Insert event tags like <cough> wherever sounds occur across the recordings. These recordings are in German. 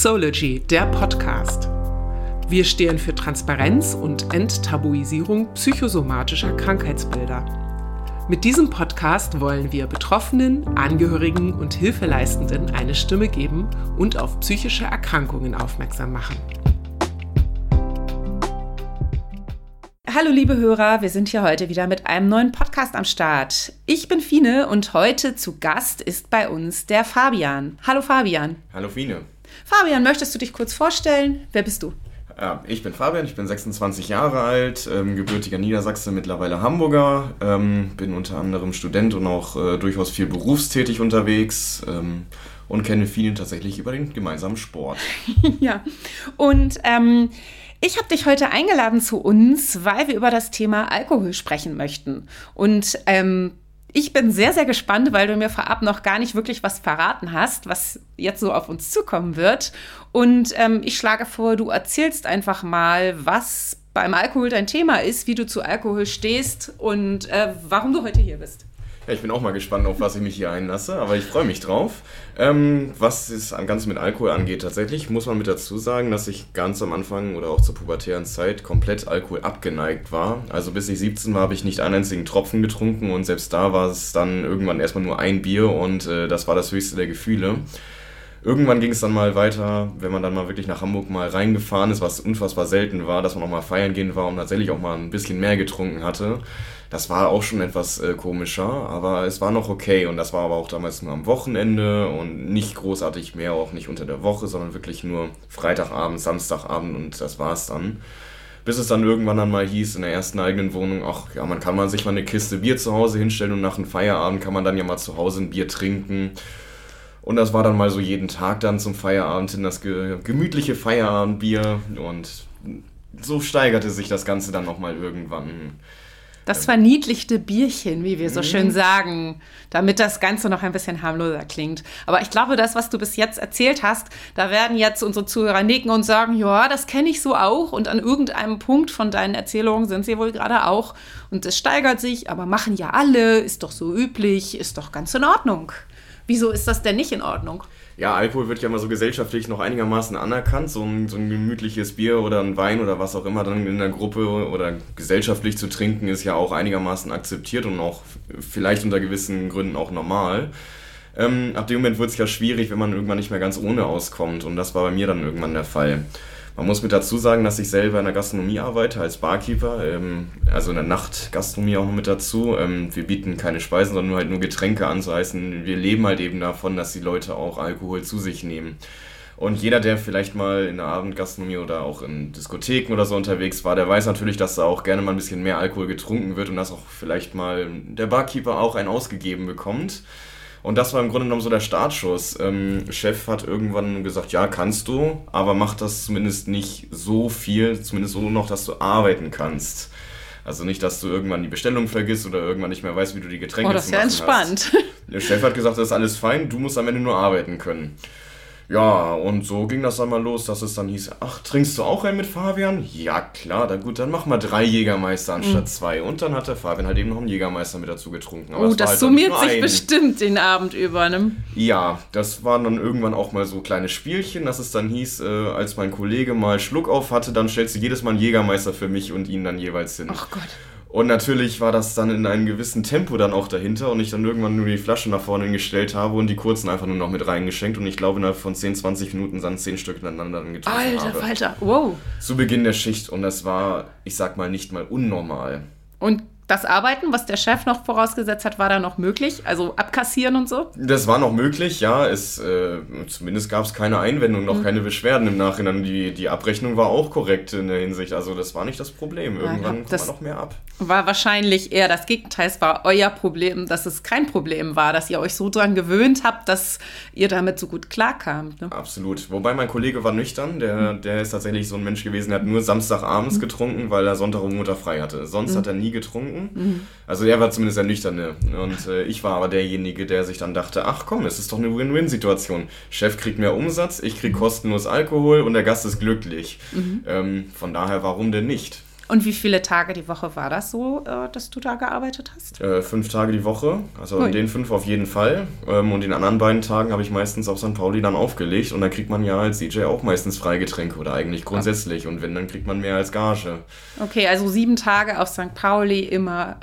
Sology, der Podcast. Wir stehen für Transparenz und Enttabuisierung psychosomatischer Krankheitsbilder. Mit diesem Podcast wollen wir Betroffenen, Angehörigen und Hilfeleistenden eine Stimme geben und auf psychische Erkrankungen aufmerksam machen. Hallo liebe Hörer, wir sind hier heute wieder mit einem neuen Podcast am Start. Ich bin Fine und heute zu Gast ist bei uns der Fabian. Hallo Fabian. Hallo Fine. Fabian, möchtest du dich kurz vorstellen? Wer bist du? Ja, ich bin Fabian, ich bin 26 Jahre alt, ähm, gebürtiger Niedersachse, mittlerweile Hamburger, ähm, bin unter anderem Student und auch äh, durchaus viel berufstätig unterwegs ähm, und kenne Fine tatsächlich über den gemeinsamen Sport. <laughs> ja, und ähm, ich habe dich heute eingeladen zu uns, weil wir über das Thema Alkohol sprechen möchten. Und ähm, ich bin sehr, sehr gespannt, weil du mir vorab noch gar nicht wirklich was verraten hast, was jetzt so auf uns zukommen wird. Und ähm, ich schlage vor, du erzählst einfach mal, was beim Alkohol dein Thema ist, wie du zu Alkohol stehst und äh, warum du heute hier bist. Ja, ich bin auch mal gespannt, auf was ich mich hier einlasse, aber ich freue mich drauf. Ähm, was es ganz mit Alkohol angeht, tatsächlich muss man mit dazu sagen, dass ich ganz am Anfang oder auch zur pubertären Zeit komplett Alkohol abgeneigt war. Also bis ich 17 war, habe ich nicht einen einzigen Tropfen getrunken und selbst da war es dann irgendwann erstmal nur ein Bier und äh, das war das höchste der Gefühle. Irgendwann ging es dann mal weiter, wenn man dann mal wirklich nach Hamburg mal reingefahren ist, was unfassbar selten war, dass man auch mal feiern gehen war und tatsächlich auch mal ein bisschen mehr getrunken hatte. Das war auch schon etwas äh, komischer, aber es war noch okay und das war aber auch damals nur am Wochenende und nicht großartig mehr, auch nicht unter der Woche, sondern wirklich nur Freitagabend, Samstagabend und das war's dann. Bis es dann irgendwann dann mal hieß in der ersten eigenen Wohnung, ach ja, man kann mal sich mal eine Kiste Bier zu Hause hinstellen und nach einem Feierabend kann man dann ja mal zu Hause ein Bier trinken. Und das war dann mal so jeden Tag dann zum Feierabend in das ge gemütliche Feierabendbier und so steigerte sich das Ganze dann nochmal irgendwann. Das verniedlichte Bierchen, wie wir so mhm. schön sagen, damit das Ganze noch ein bisschen harmloser klingt. Aber ich glaube, das, was du bis jetzt erzählt hast, da werden jetzt unsere Zuhörer nicken und sagen, ja, das kenne ich so auch. Und an irgendeinem Punkt von deinen Erzählungen sind sie wohl gerade auch. Und es steigert sich, aber machen ja alle, ist doch so üblich, ist doch ganz in Ordnung. Wieso ist das denn nicht in Ordnung? Ja, Alkohol wird ja immer so gesellschaftlich noch einigermaßen anerkannt. So ein, so ein gemütliches Bier oder ein Wein oder was auch immer dann in der Gruppe oder gesellschaftlich zu trinken, ist ja auch einigermaßen akzeptiert und auch vielleicht unter gewissen Gründen auch normal. Ähm, ab dem Moment wird es ja schwierig, wenn man irgendwann nicht mehr ganz ohne auskommt. Und das war bei mir dann irgendwann der Fall. Man muss mit dazu sagen, dass ich selber in der Gastronomie arbeite als Barkeeper, ähm, also in der Nachtgastronomie auch mit dazu. Ähm, wir bieten keine Speisen, sondern nur halt nur Getränke an. So heißen, wir leben halt eben davon, dass die Leute auch Alkohol zu sich nehmen. Und jeder, der vielleicht mal in der Abendgastronomie oder auch in Diskotheken oder so unterwegs war, der weiß natürlich, dass da auch gerne mal ein bisschen mehr Alkohol getrunken wird und dass auch vielleicht mal der Barkeeper auch einen ausgegeben bekommt. Und das war im Grunde genommen so der Startschuss. Ähm, Chef hat irgendwann gesagt, ja, kannst du, aber mach das zumindest nicht so viel, zumindest so noch, dass du arbeiten kannst. Also nicht, dass du irgendwann die Bestellung vergisst oder irgendwann nicht mehr weißt, wie du die Getränke oh, das ist ja entspannt. Hast. Der Chef hat gesagt, das ist alles fein, du musst am Ende nur arbeiten können. Ja, und so ging das dann mal los, dass es dann hieß, ach, trinkst du auch einen mit Fabian? Ja, klar, dann gut, dann mach mal drei Jägermeister anstatt mhm. zwei. Und dann hat der Fabian halt eben noch einen Jägermeister mit dazu getrunken. Aber oh, das, halt summiert sich ein. bestimmt den Abend über, ne? Ja, das waren dann irgendwann auch mal so kleine Spielchen, dass es dann hieß, äh, als mein Kollege mal Schluck auf hatte, dann stellst du jedes Mal einen Jägermeister für mich und ihn dann jeweils hin. Ach Gott. Und natürlich war das dann in einem gewissen Tempo dann auch dahinter und ich dann irgendwann nur die Flasche nach vorne gestellt habe und die kurzen einfach nur noch mit reingeschenkt und ich glaube innerhalb von 10, 20 Minuten dann 10 Stück ineinander dann getrunken Alter, habe. Alter, wow. Zu Beginn der Schicht und das war, ich sag mal, nicht mal unnormal. Und das Arbeiten, was der Chef noch vorausgesetzt hat, war da noch möglich? Also abkassieren und so? Das war noch möglich, ja. Es, äh, zumindest gab es keine Einwendung, noch mhm. keine Beschwerden im Nachhinein. Die, die Abrechnung war auch korrekt in der Hinsicht. Also das war nicht das Problem. Irgendwann ja, kam man noch mehr ab. War wahrscheinlich eher das Gegenteil. Es war euer Problem, dass es kein Problem war, dass ihr euch so dran gewöhnt habt, dass ihr damit so gut klarkamt. Ne? Absolut. Wobei mein Kollege war nüchtern. Der, mhm. der ist tatsächlich so ein Mensch gewesen, der hat nur Samstagabends mhm. getrunken, weil er Sonntag und Montag frei hatte. Sonst mhm. hat er nie getrunken getrunken. Mhm. Also er war zumindest der Nüchterne. Und äh, ich war aber derjenige, der sich dann dachte, ach komm, es ist doch eine Win-Win-Situation. Chef kriegt mehr Umsatz, ich krieg kostenlos Alkohol und der Gast ist glücklich. Mhm. Ähm, von daher, warum denn nicht? Und wie viele Tage die Woche war das so, äh, dass du da gearbeitet hast? Äh, fünf Tage die Woche, also in den fünf auf jeden Fall. Ähm, und den anderen beiden Tagen habe ich meistens auf St. Pauli dann aufgelegt. Und dann kriegt man ja als DJ auch meistens Freigetränke oder eigentlich grundsätzlich. Und wenn, dann kriegt man mehr als Gage. Okay, also sieben Tage auf St. Pauli immer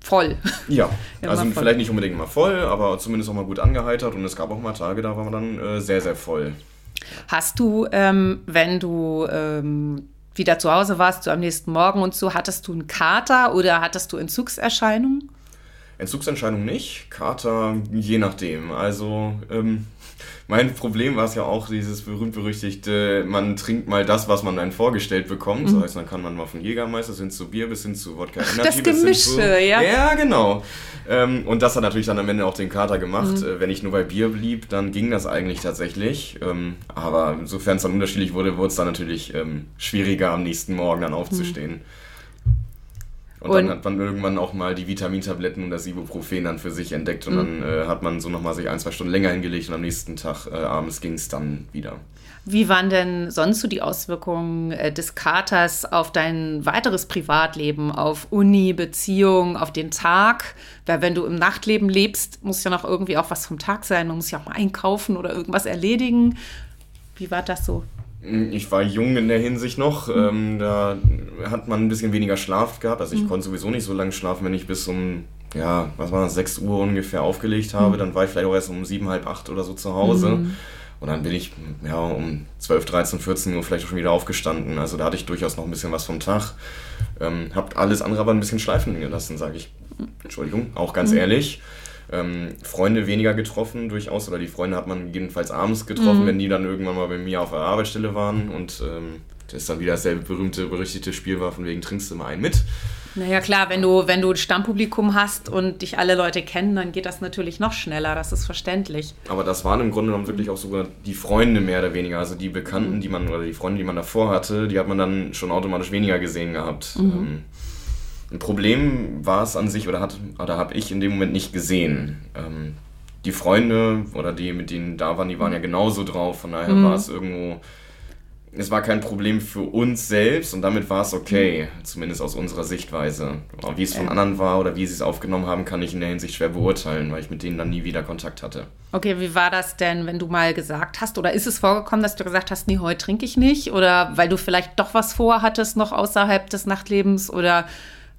voll. Ja, <laughs> also voll. vielleicht nicht unbedingt immer voll, aber zumindest auch mal gut angeheitert. Und es gab auch mal Tage, da war man dann äh, sehr, sehr voll. Hast du, ähm, wenn du ähm, wieder zu Hause warst, so am nächsten Morgen und so, hattest du einen Kater oder hattest du Entzugserscheinungen? Entzugserscheinungen nicht, Kater je nachdem. Also ähm, mein Problem war es ja auch, dieses berühmt-berüchtigte, man trinkt mal das, was man dann vorgestellt bekommt. Mhm. Das heißt, dann kann man mal von Jägermeister hin zu Bier bis hin zu Wodka Energy. Das Gemische, ja. Ja, genau. Ähm, und das hat natürlich dann am Ende auch den Kater gemacht. Mhm. Äh, wenn ich nur bei Bier blieb, dann ging das eigentlich tatsächlich. Ähm, aber sofern es dann unterschiedlich wurde, wurde es dann natürlich ähm, schwieriger, am nächsten Morgen dann aufzustehen. Mhm. Und, und, dann hat man irgendwann auch mal die Vitamintabletten und das Ibuprofen dann für sich entdeckt und mhm. dann äh, hat man so nochmal sich ein, zwei Stunden länger hingelegt und am nächsten Tag äh, abends ging es dann wieder. Wie waren denn sonst so die Auswirkungen äh, des Katers auf dein weiteres Privatleben, auf Uni, Beziehung, auf den Tag? Weil wenn du im Nachtleben lebst, muss ja noch irgendwie auch was vom Tag sein. Man muss ja auch mal einkaufen oder irgendwas erledigen. Wie war das so? Ich war jung in der Hinsicht noch. Mhm. Ähm, da hat man ein bisschen weniger Schlaf gehabt. Also ich mhm. konnte sowieso nicht so lange schlafen, wenn ich bis um, ja, was war das, 6 Uhr ungefähr aufgelegt habe. Mhm. Dann war ich vielleicht auch erst um 7, halb 8 oder so zu Hause. Mhm. Und dann bin ich ja, um 12, 13, 14 Uhr vielleicht auch schon wieder aufgestanden. Also da hatte ich durchaus noch ein bisschen was vom Tag. Ähm, hab alles andere aber ein bisschen schleifen gelassen, sage ich. Entschuldigung, auch ganz ehrlich ähm, Freunde weniger getroffen durchaus oder die Freunde hat man jedenfalls abends getroffen, mhm. wenn die dann irgendwann mal bei mir auf der Arbeitsstelle waren und ähm, das dann wieder dasselbe berühmte, berüchtigte Spiel war, von wegen trinkst du mal einen mit. Naja klar, wenn du, wenn du ein Stammpublikum hast und dich alle Leute kennen, dann geht das natürlich noch schneller, das ist verständlich. Aber das waren im Grunde genommen wirklich auch sogar die Freunde mehr oder weniger, also die Bekannten, die man, oder die Freunde, die man davor hatte, die hat man dann schon automatisch weniger gesehen gehabt. Mhm. Ähm, ein Problem war es an sich oder, oder habe ich in dem Moment nicht gesehen. Ähm, die Freunde oder die, mit denen da waren, die waren ja genauso drauf. Von daher mhm. war es irgendwo es war kein Problem für uns selbst und damit war es okay, zumindest aus unserer Sichtweise. Wie es von anderen war oder wie sie es aufgenommen haben, kann ich in der Hinsicht schwer beurteilen, weil ich mit denen dann nie wieder Kontakt hatte. Okay, wie war das denn, wenn du mal gesagt hast, oder ist es vorgekommen, dass du gesagt hast, nee, heute trinke ich nicht? Oder weil du vielleicht doch was vorhattest noch außerhalb des Nachtlebens oder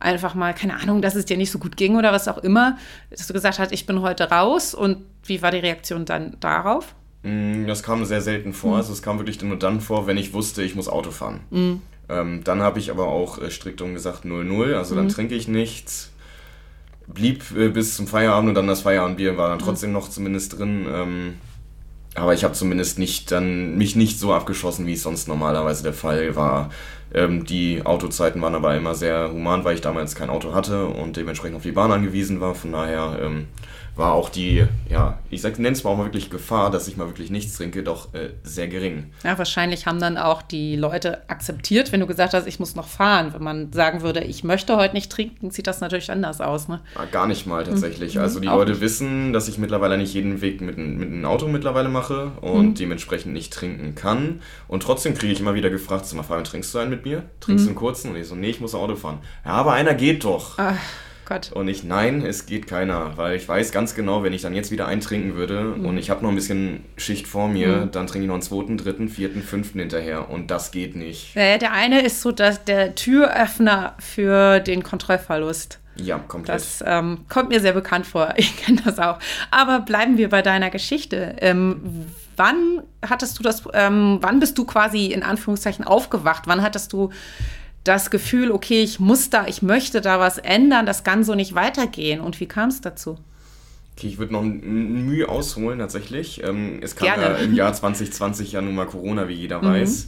einfach mal, keine Ahnung, dass es dir nicht so gut ging oder was auch immer, dass du gesagt hast, ich bin heute raus und wie war die Reaktion dann darauf? Mm, das kam sehr selten vor. Mhm. Also es kam wirklich nur dann vor, wenn ich wusste, ich muss Auto fahren. Mhm. Ähm, dann habe ich aber auch äh, strikt umgesagt 0-0. Also dann mhm. trinke ich nichts. Blieb äh, bis zum Feierabend und dann das Feierabendbier war dann mhm. trotzdem noch zumindest drin. Ähm, aber ich habe zumindest nicht dann mich nicht so abgeschossen, wie es sonst normalerweise der Fall war. Ähm, die Autozeiten waren aber immer sehr human, weil ich damals kein Auto hatte und dementsprechend auf die Bahn angewiesen war. Von daher ähm, war auch die, ja, ich nenne es mal auch mal wirklich Gefahr, dass ich mal wirklich nichts trinke, doch äh, sehr gering. Ja, wahrscheinlich haben dann auch die Leute akzeptiert, wenn du gesagt hast, ich muss noch fahren. Wenn man sagen würde, ich möchte heute nicht trinken, sieht das natürlich anders aus. Ne? Ja, gar nicht mal tatsächlich. Mhm. Also die auch Leute nicht. wissen, dass ich mittlerweile nicht jeden Weg mit, mit einem Auto mittlerweile mache und mhm. dementsprechend nicht trinken kann. Und trotzdem kriege ich immer wieder gefragt, sag mal, Fabian, trinkst du einen mit mir? Trinkst mhm. du einen kurzen? Und ich so, nee, ich muss Auto fahren. Ja, aber einer geht doch. Ach. Gott. Und ich, nein, es geht keiner, weil ich weiß ganz genau, wenn ich dann jetzt wieder eintrinken würde mhm. und ich habe noch ein bisschen Schicht vor mir, mhm. dann trinke ich noch einen zweiten, dritten, vierten, fünften hinterher und das geht nicht. Ja, der eine ist so dass der Türöffner für den Kontrollverlust. Ja, komplett. Das ähm, kommt mir sehr bekannt vor. <laughs> Ich kenne das auch. Aber bleiben wir bei deiner Geschichte. Ähm, wann hattest du das, ähm, wann bist du quasi in Anführungszeichen aufgewacht? Wann hattest du das Gefühl, okay, ich muss da, ich möchte da was ändern, das kann so nicht weitergehen. Und wie kam es dazu? Okay, ich würde noch ein Mühe ausholen tatsächlich. Ähm, es kam Gerne. ja im Jahr <laughs> 2020 ja nun mal Corona, wie jeder mhm. weiß.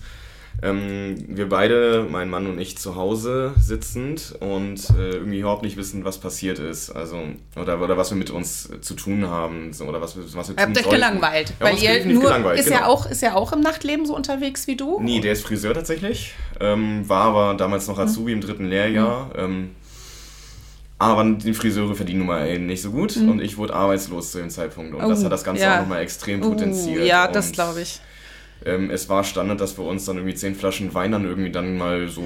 Ähm, wir beide, mein Mann und ich, zu Hause sitzend und äh, irgendwie überhaupt nicht wissen, was passiert ist. Also, oder, oder was wir mit uns zu tun haben. So, oder was, was wir tun Habt euch gelangweilt. Ja, weil ihr nur, gelangweilt, ist, genau. ja auch, ist ja auch im Nachtleben so unterwegs wie du? Nee, der ist Friseur tatsächlich. Ähm, war aber damals noch Azubi mhm. im dritten Lehrjahr. Mhm. Ähm, aber die Friseure verdienen nun mal nicht so gut mhm. und ich wurde arbeitslos zu dem Zeitpunkt. Und oh, das hat das Ganze ja. auch nochmal extrem potenziert. Uh, ja, das glaube ich ähm, es war Standard, dass wir uns dann irgendwie zehn Flaschen Wein dann irgendwie dann mal so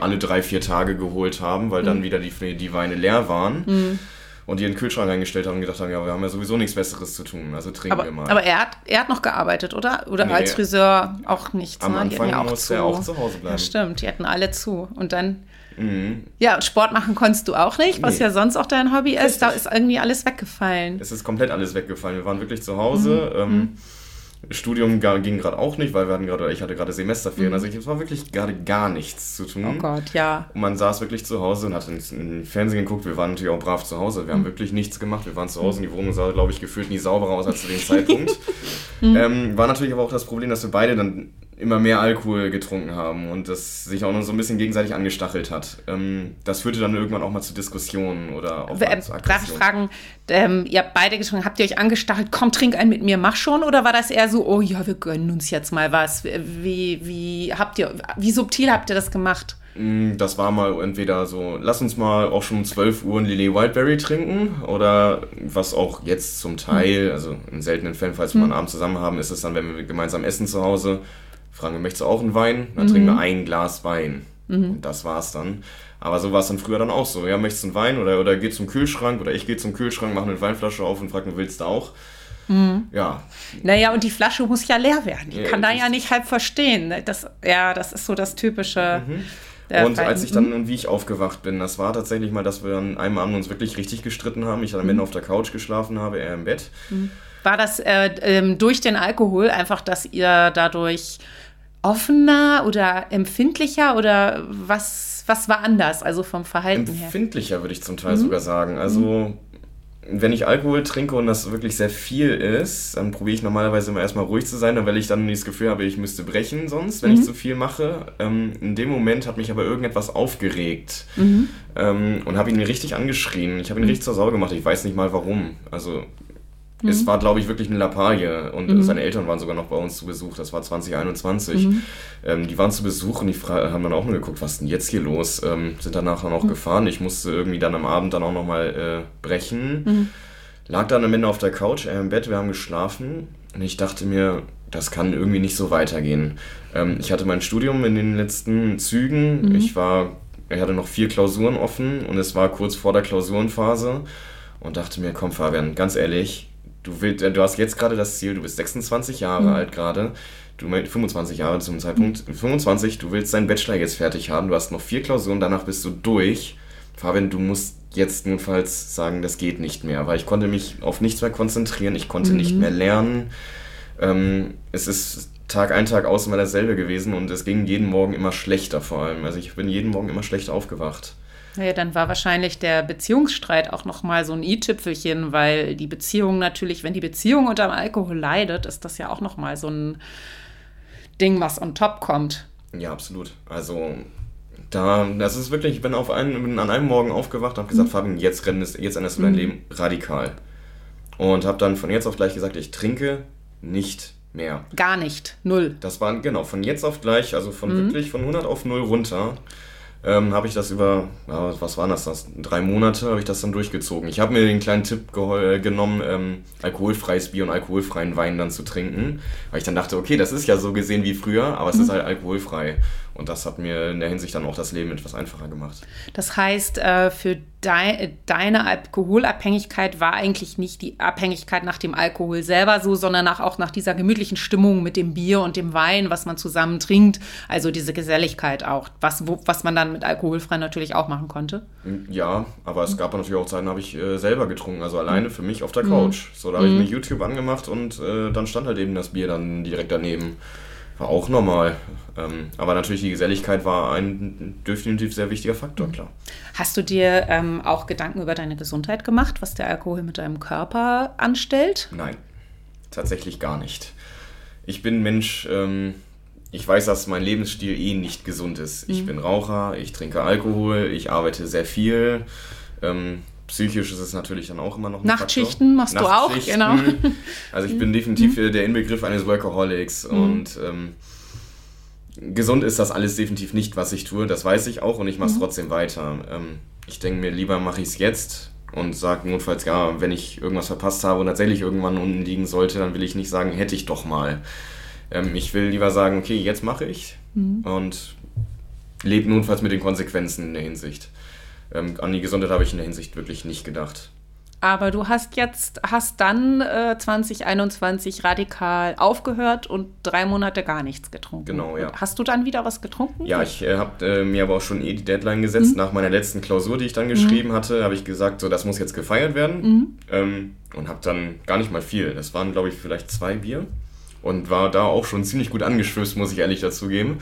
alle drei, vier Tage geholt haben, weil dann Mhm. wieder die, die Weine leer waren. Und die in den Kühlschrank reingestellt haben und gedacht haben, ja, wir haben ja sowieso nichts Besseres zu tun, also trinken Aber, wir mal. aber er, hat, er hat noch gearbeitet, oder? Oder Nee. als Friseur auch nichts. Am ne? Anfang ja musste er auch zu Hause bleiben. Ja, stimmt, die hatten alle zu. Und dann, Mhm. ja, Sport machen konntest du auch nicht, was Nee. ja sonst auch dein Hobby ist. Da Richtig. ist irgendwie alles weggefallen. Es ist komplett alles weggefallen. Wir waren wirklich zu Hause. Mhm. Ähm, Studium ging gerade auch nicht, weil wir hatten gerade, ich hatte gerade Semesterferien. Also ich, es war wirklich gerade gar nichts zu tun. Mhm. Oh Gott, ja. Und man saß wirklich zu Hause und hat ins, in Fernsehen geguckt. Wir waren natürlich auch brav zu Hause. Mhm. Wir haben wirklich nichts gemacht. Wir waren zu Hause und die Wohnung sah, glaube ich, gefühlt nie sauberer aus als zu dem <laughs> Zeitpunkt. Mhm. ähm, war natürlich aber auch das Problem, dass wir beide dann immer mehr Alkohol getrunken haben und das sich auch noch so ein bisschen gegenseitig angestachelt hat. Ähm, das führte dann irgendwann auch mal zu Diskussionen oder auch Ähm, zu darf ich fragen, ähm, ihr habt beide getrunken, habt ihr euch angestachelt, komm, trink einen mit mir, mach schon? Oder war das eher so, oh ja, wir gönnen uns jetzt mal was? Wie, wie habt ihr, wie subtil habt ihr das gemacht? Mm, Das war mal entweder so, lass uns mal auch schon um 12 Uhr ein Lily Wildberry trinken oder was auch jetzt zum Teil, also in seltenen Fällen, falls wir mal einen Abend zusammen haben, ist es dann, wenn wir gemeinsam essen zu Hause, fragen möchtest du auch einen Wein? Dann trinken wir ein Glas Wein. Und das war's dann. Aber so war es dann früher dann auch so. Ja, möchtest du einen Wein oder, oder geh zum Kühlschrank oder ich gehe zum Kühlschrank, mache eine Weinflasche auf und frage, willst du auch? Ja, Naja, und die Flasche muss ja leer werden. Die Ja, kann da ja nicht halb verstehen. Das, ja, das ist so das typische. Mhm. Und Fall. als ich dann und wie ich aufgewacht bin, das war tatsächlich mal, dass wir an einem Abend uns wirklich richtig gestritten haben. Ich dann am Ende auf der Couch geschlafen habe, er im Bett. War das äh, ähm, durch den Alkohol einfach, dass ihr dadurch offener oder empfindlicher oder was, was war anders, also vom Verhalten her? Empfindlicher würde ich zum Teil sogar sagen. Also wenn ich Alkohol trinke und das wirklich sehr viel ist, dann probiere ich normalerweise immer erstmal ruhig zu sein, weil ich dann das Gefühl habe, ich müsste brechen sonst, wenn ich zu viel mache. Ähm, in dem Moment hat mich aber irgendetwas aufgeregt ähm, und habe ihn richtig angeschrien. Ich habe ihn richtig zur Sau gemacht. Ich weiß nicht mal warum. Also es war, glaube ich, wirklich eine Lappalie und seine Eltern waren sogar noch bei uns zu Besuch. Das war 2021. Ähm, die waren zu Besuch und die haben dann auch nur geguckt, was ist denn jetzt hier los? Ähm, sind danach dann auch gefahren. Ich musste irgendwie dann am Abend dann auch nochmal äh, brechen. Lag dann am Ende auf der Couch, er im Bett, wir haben geschlafen und ich dachte mir, das kann irgendwie nicht so weitergehen. Ähm, ich hatte mein Studium in den letzten Zügen. Ich war, ich hatte noch vier Klausuren offen und es war kurz vor der Klausurenphase und dachte mir, komm Fabian, ganz ehrlich, du, willst, du hast jetzt gerade das Ziel, du bist 26 Jahre alt gerade, du mein- 25 Jahre zum Zeitpunkt, 25, du willst deinen Bachelor jetzt fertig haben, du hast noch vier Klausuren, danach bist du durch. Fabian, du musst jetzt notfalls sagen, das geht nicht mehr, weil ich konnte mich auf nichts mehr konzentrieren, ich konnte nicht mehr lernen. Ähm, es ist Tag ein, Tag aus immer dasselbe gewesen und es ging jeden Morgen immer schlechter vor allem. Also ich bin jeden Morgen immer schlecht aufgewacht. Naja, dann war wahrscheinlich der Beziehungsstreit auch nochmal so ein i-Tüpfelchen, weil die Beziehung natürlich, wenn die Beziehung unter dem Alkohol leidet, ist das ja auch nochmal so ein Ding, was on top kommt. Ja, absolut. Also da, das ist wirklich, ich bin auf einen, bin an einem Morgen aufgewacht und habe gesagt, Fabian, jetzt, rennst, jetzt änderst du dein Leben radikal. Und habe dann von jetzt auf gleich gesagt, ich trinke nicht mehr. Gar nicht. Null. Das waren, genau, von jetzt auf gleich, also von wirklich von 100 auf 0 runter, ähm, habe ich das über, ja, was waren das, das? Drei Monate habe ich das dann durchgezogen. Ich habe mir den kleinen Tipp äh, genommen, ähm, alkoholfreies Bier und alkoholfreien Wein dann zu trinken, weil ich dann dachte, okay, das ist ja so gesehen wie früher, aber es ist halt alkoholfrei. Und das hat mir in der Hinsicht dann auch das Leben etwas einfacher gemacht. Das heißt, äh, für dei deine Alkoholabhängigkeit war eigentlich nicht die Abhängigkeit nach dem Alkohol selber so, sondern nach, auch nach dieser gemütlichen Stimmung mit dem Bier und dem Wein, was man zusammen trinkt. Also diese Geselligkeit auch, was, wo, was man dann mit alkoholfrei natürlich auch machen konnte. Ja, aber es gab natürlich auch Zeiten, da habe ich äh, selber getrunken, also alleine für mich auf der Couch. So, da habe ich mir YouTube angemacht und äh, dann stand halt eben das Bier dann direkt daneben. War auch normal. Ähm, aber natürlich die Geselligkeit war ein definitiv sehr wichtiger Faktor, klar. Hast du dir ähm, auch Gedanken über deine Gesundheit gemacht, was der Alkohol mit deinem Körper anstellt? Nein, tatsächlich gar nicht. Ich bin Mensch, ähm, ich weiß, dass mein Lebensstil eh nicht gesund ist. Ich bin Raucher, ich trinke Alkohol, ich arbeite sehr viel. Ähm, psychisch ist es natürlich dann auch immer noch ein Nachtschichten Faktor. machst du auch, genau. <laughs> Also ich bin definitiv der Inbegriff eines Workaholics und ähm, gesund ist das alles definitiv nicht, was ich tue. Das weiß ich auch und ich mache es trotzdem weiter. Ähm, ich denke mir, lieber mache ich es jetzt und sage notfalls, ja, wenn ich irgendwas verpasst habe und tatsächlich irgendwann unten liegen sollte, dann will ich nicht sagen, hätte ich doch mal. Ähm, ich will lieber sagen, okay, jetzt mache ich und lebe notfalls mit den Konsequenzen in der Hinsicht. Ähm, an die Gesundheit habe ich in der Hinsicht wirklich nicht gedacht. Aber du hast jetzt, hast dann äh, 2021 radikal aufgehört und drei Monate gar nichts getrunken. Genau, ja. Und hast du dann wieder was getrunken? Ja, ich äh, habe äh, mir aber auch schon eh die Deadline gesetzt. Mhm. Nach meiner letzten Klausur, die ich dann geschrieben mhm. hatte, habe ich gesagt, so das muss jetzt gefeiert werden. Mhm. Ähm, und habe dann gar nicht mal viel. Das waren, glaube ich, vielleicht zwei Bier. Und war da auch schon ziemlich gut angeschwößt, muss ich ehrlich dazugeben.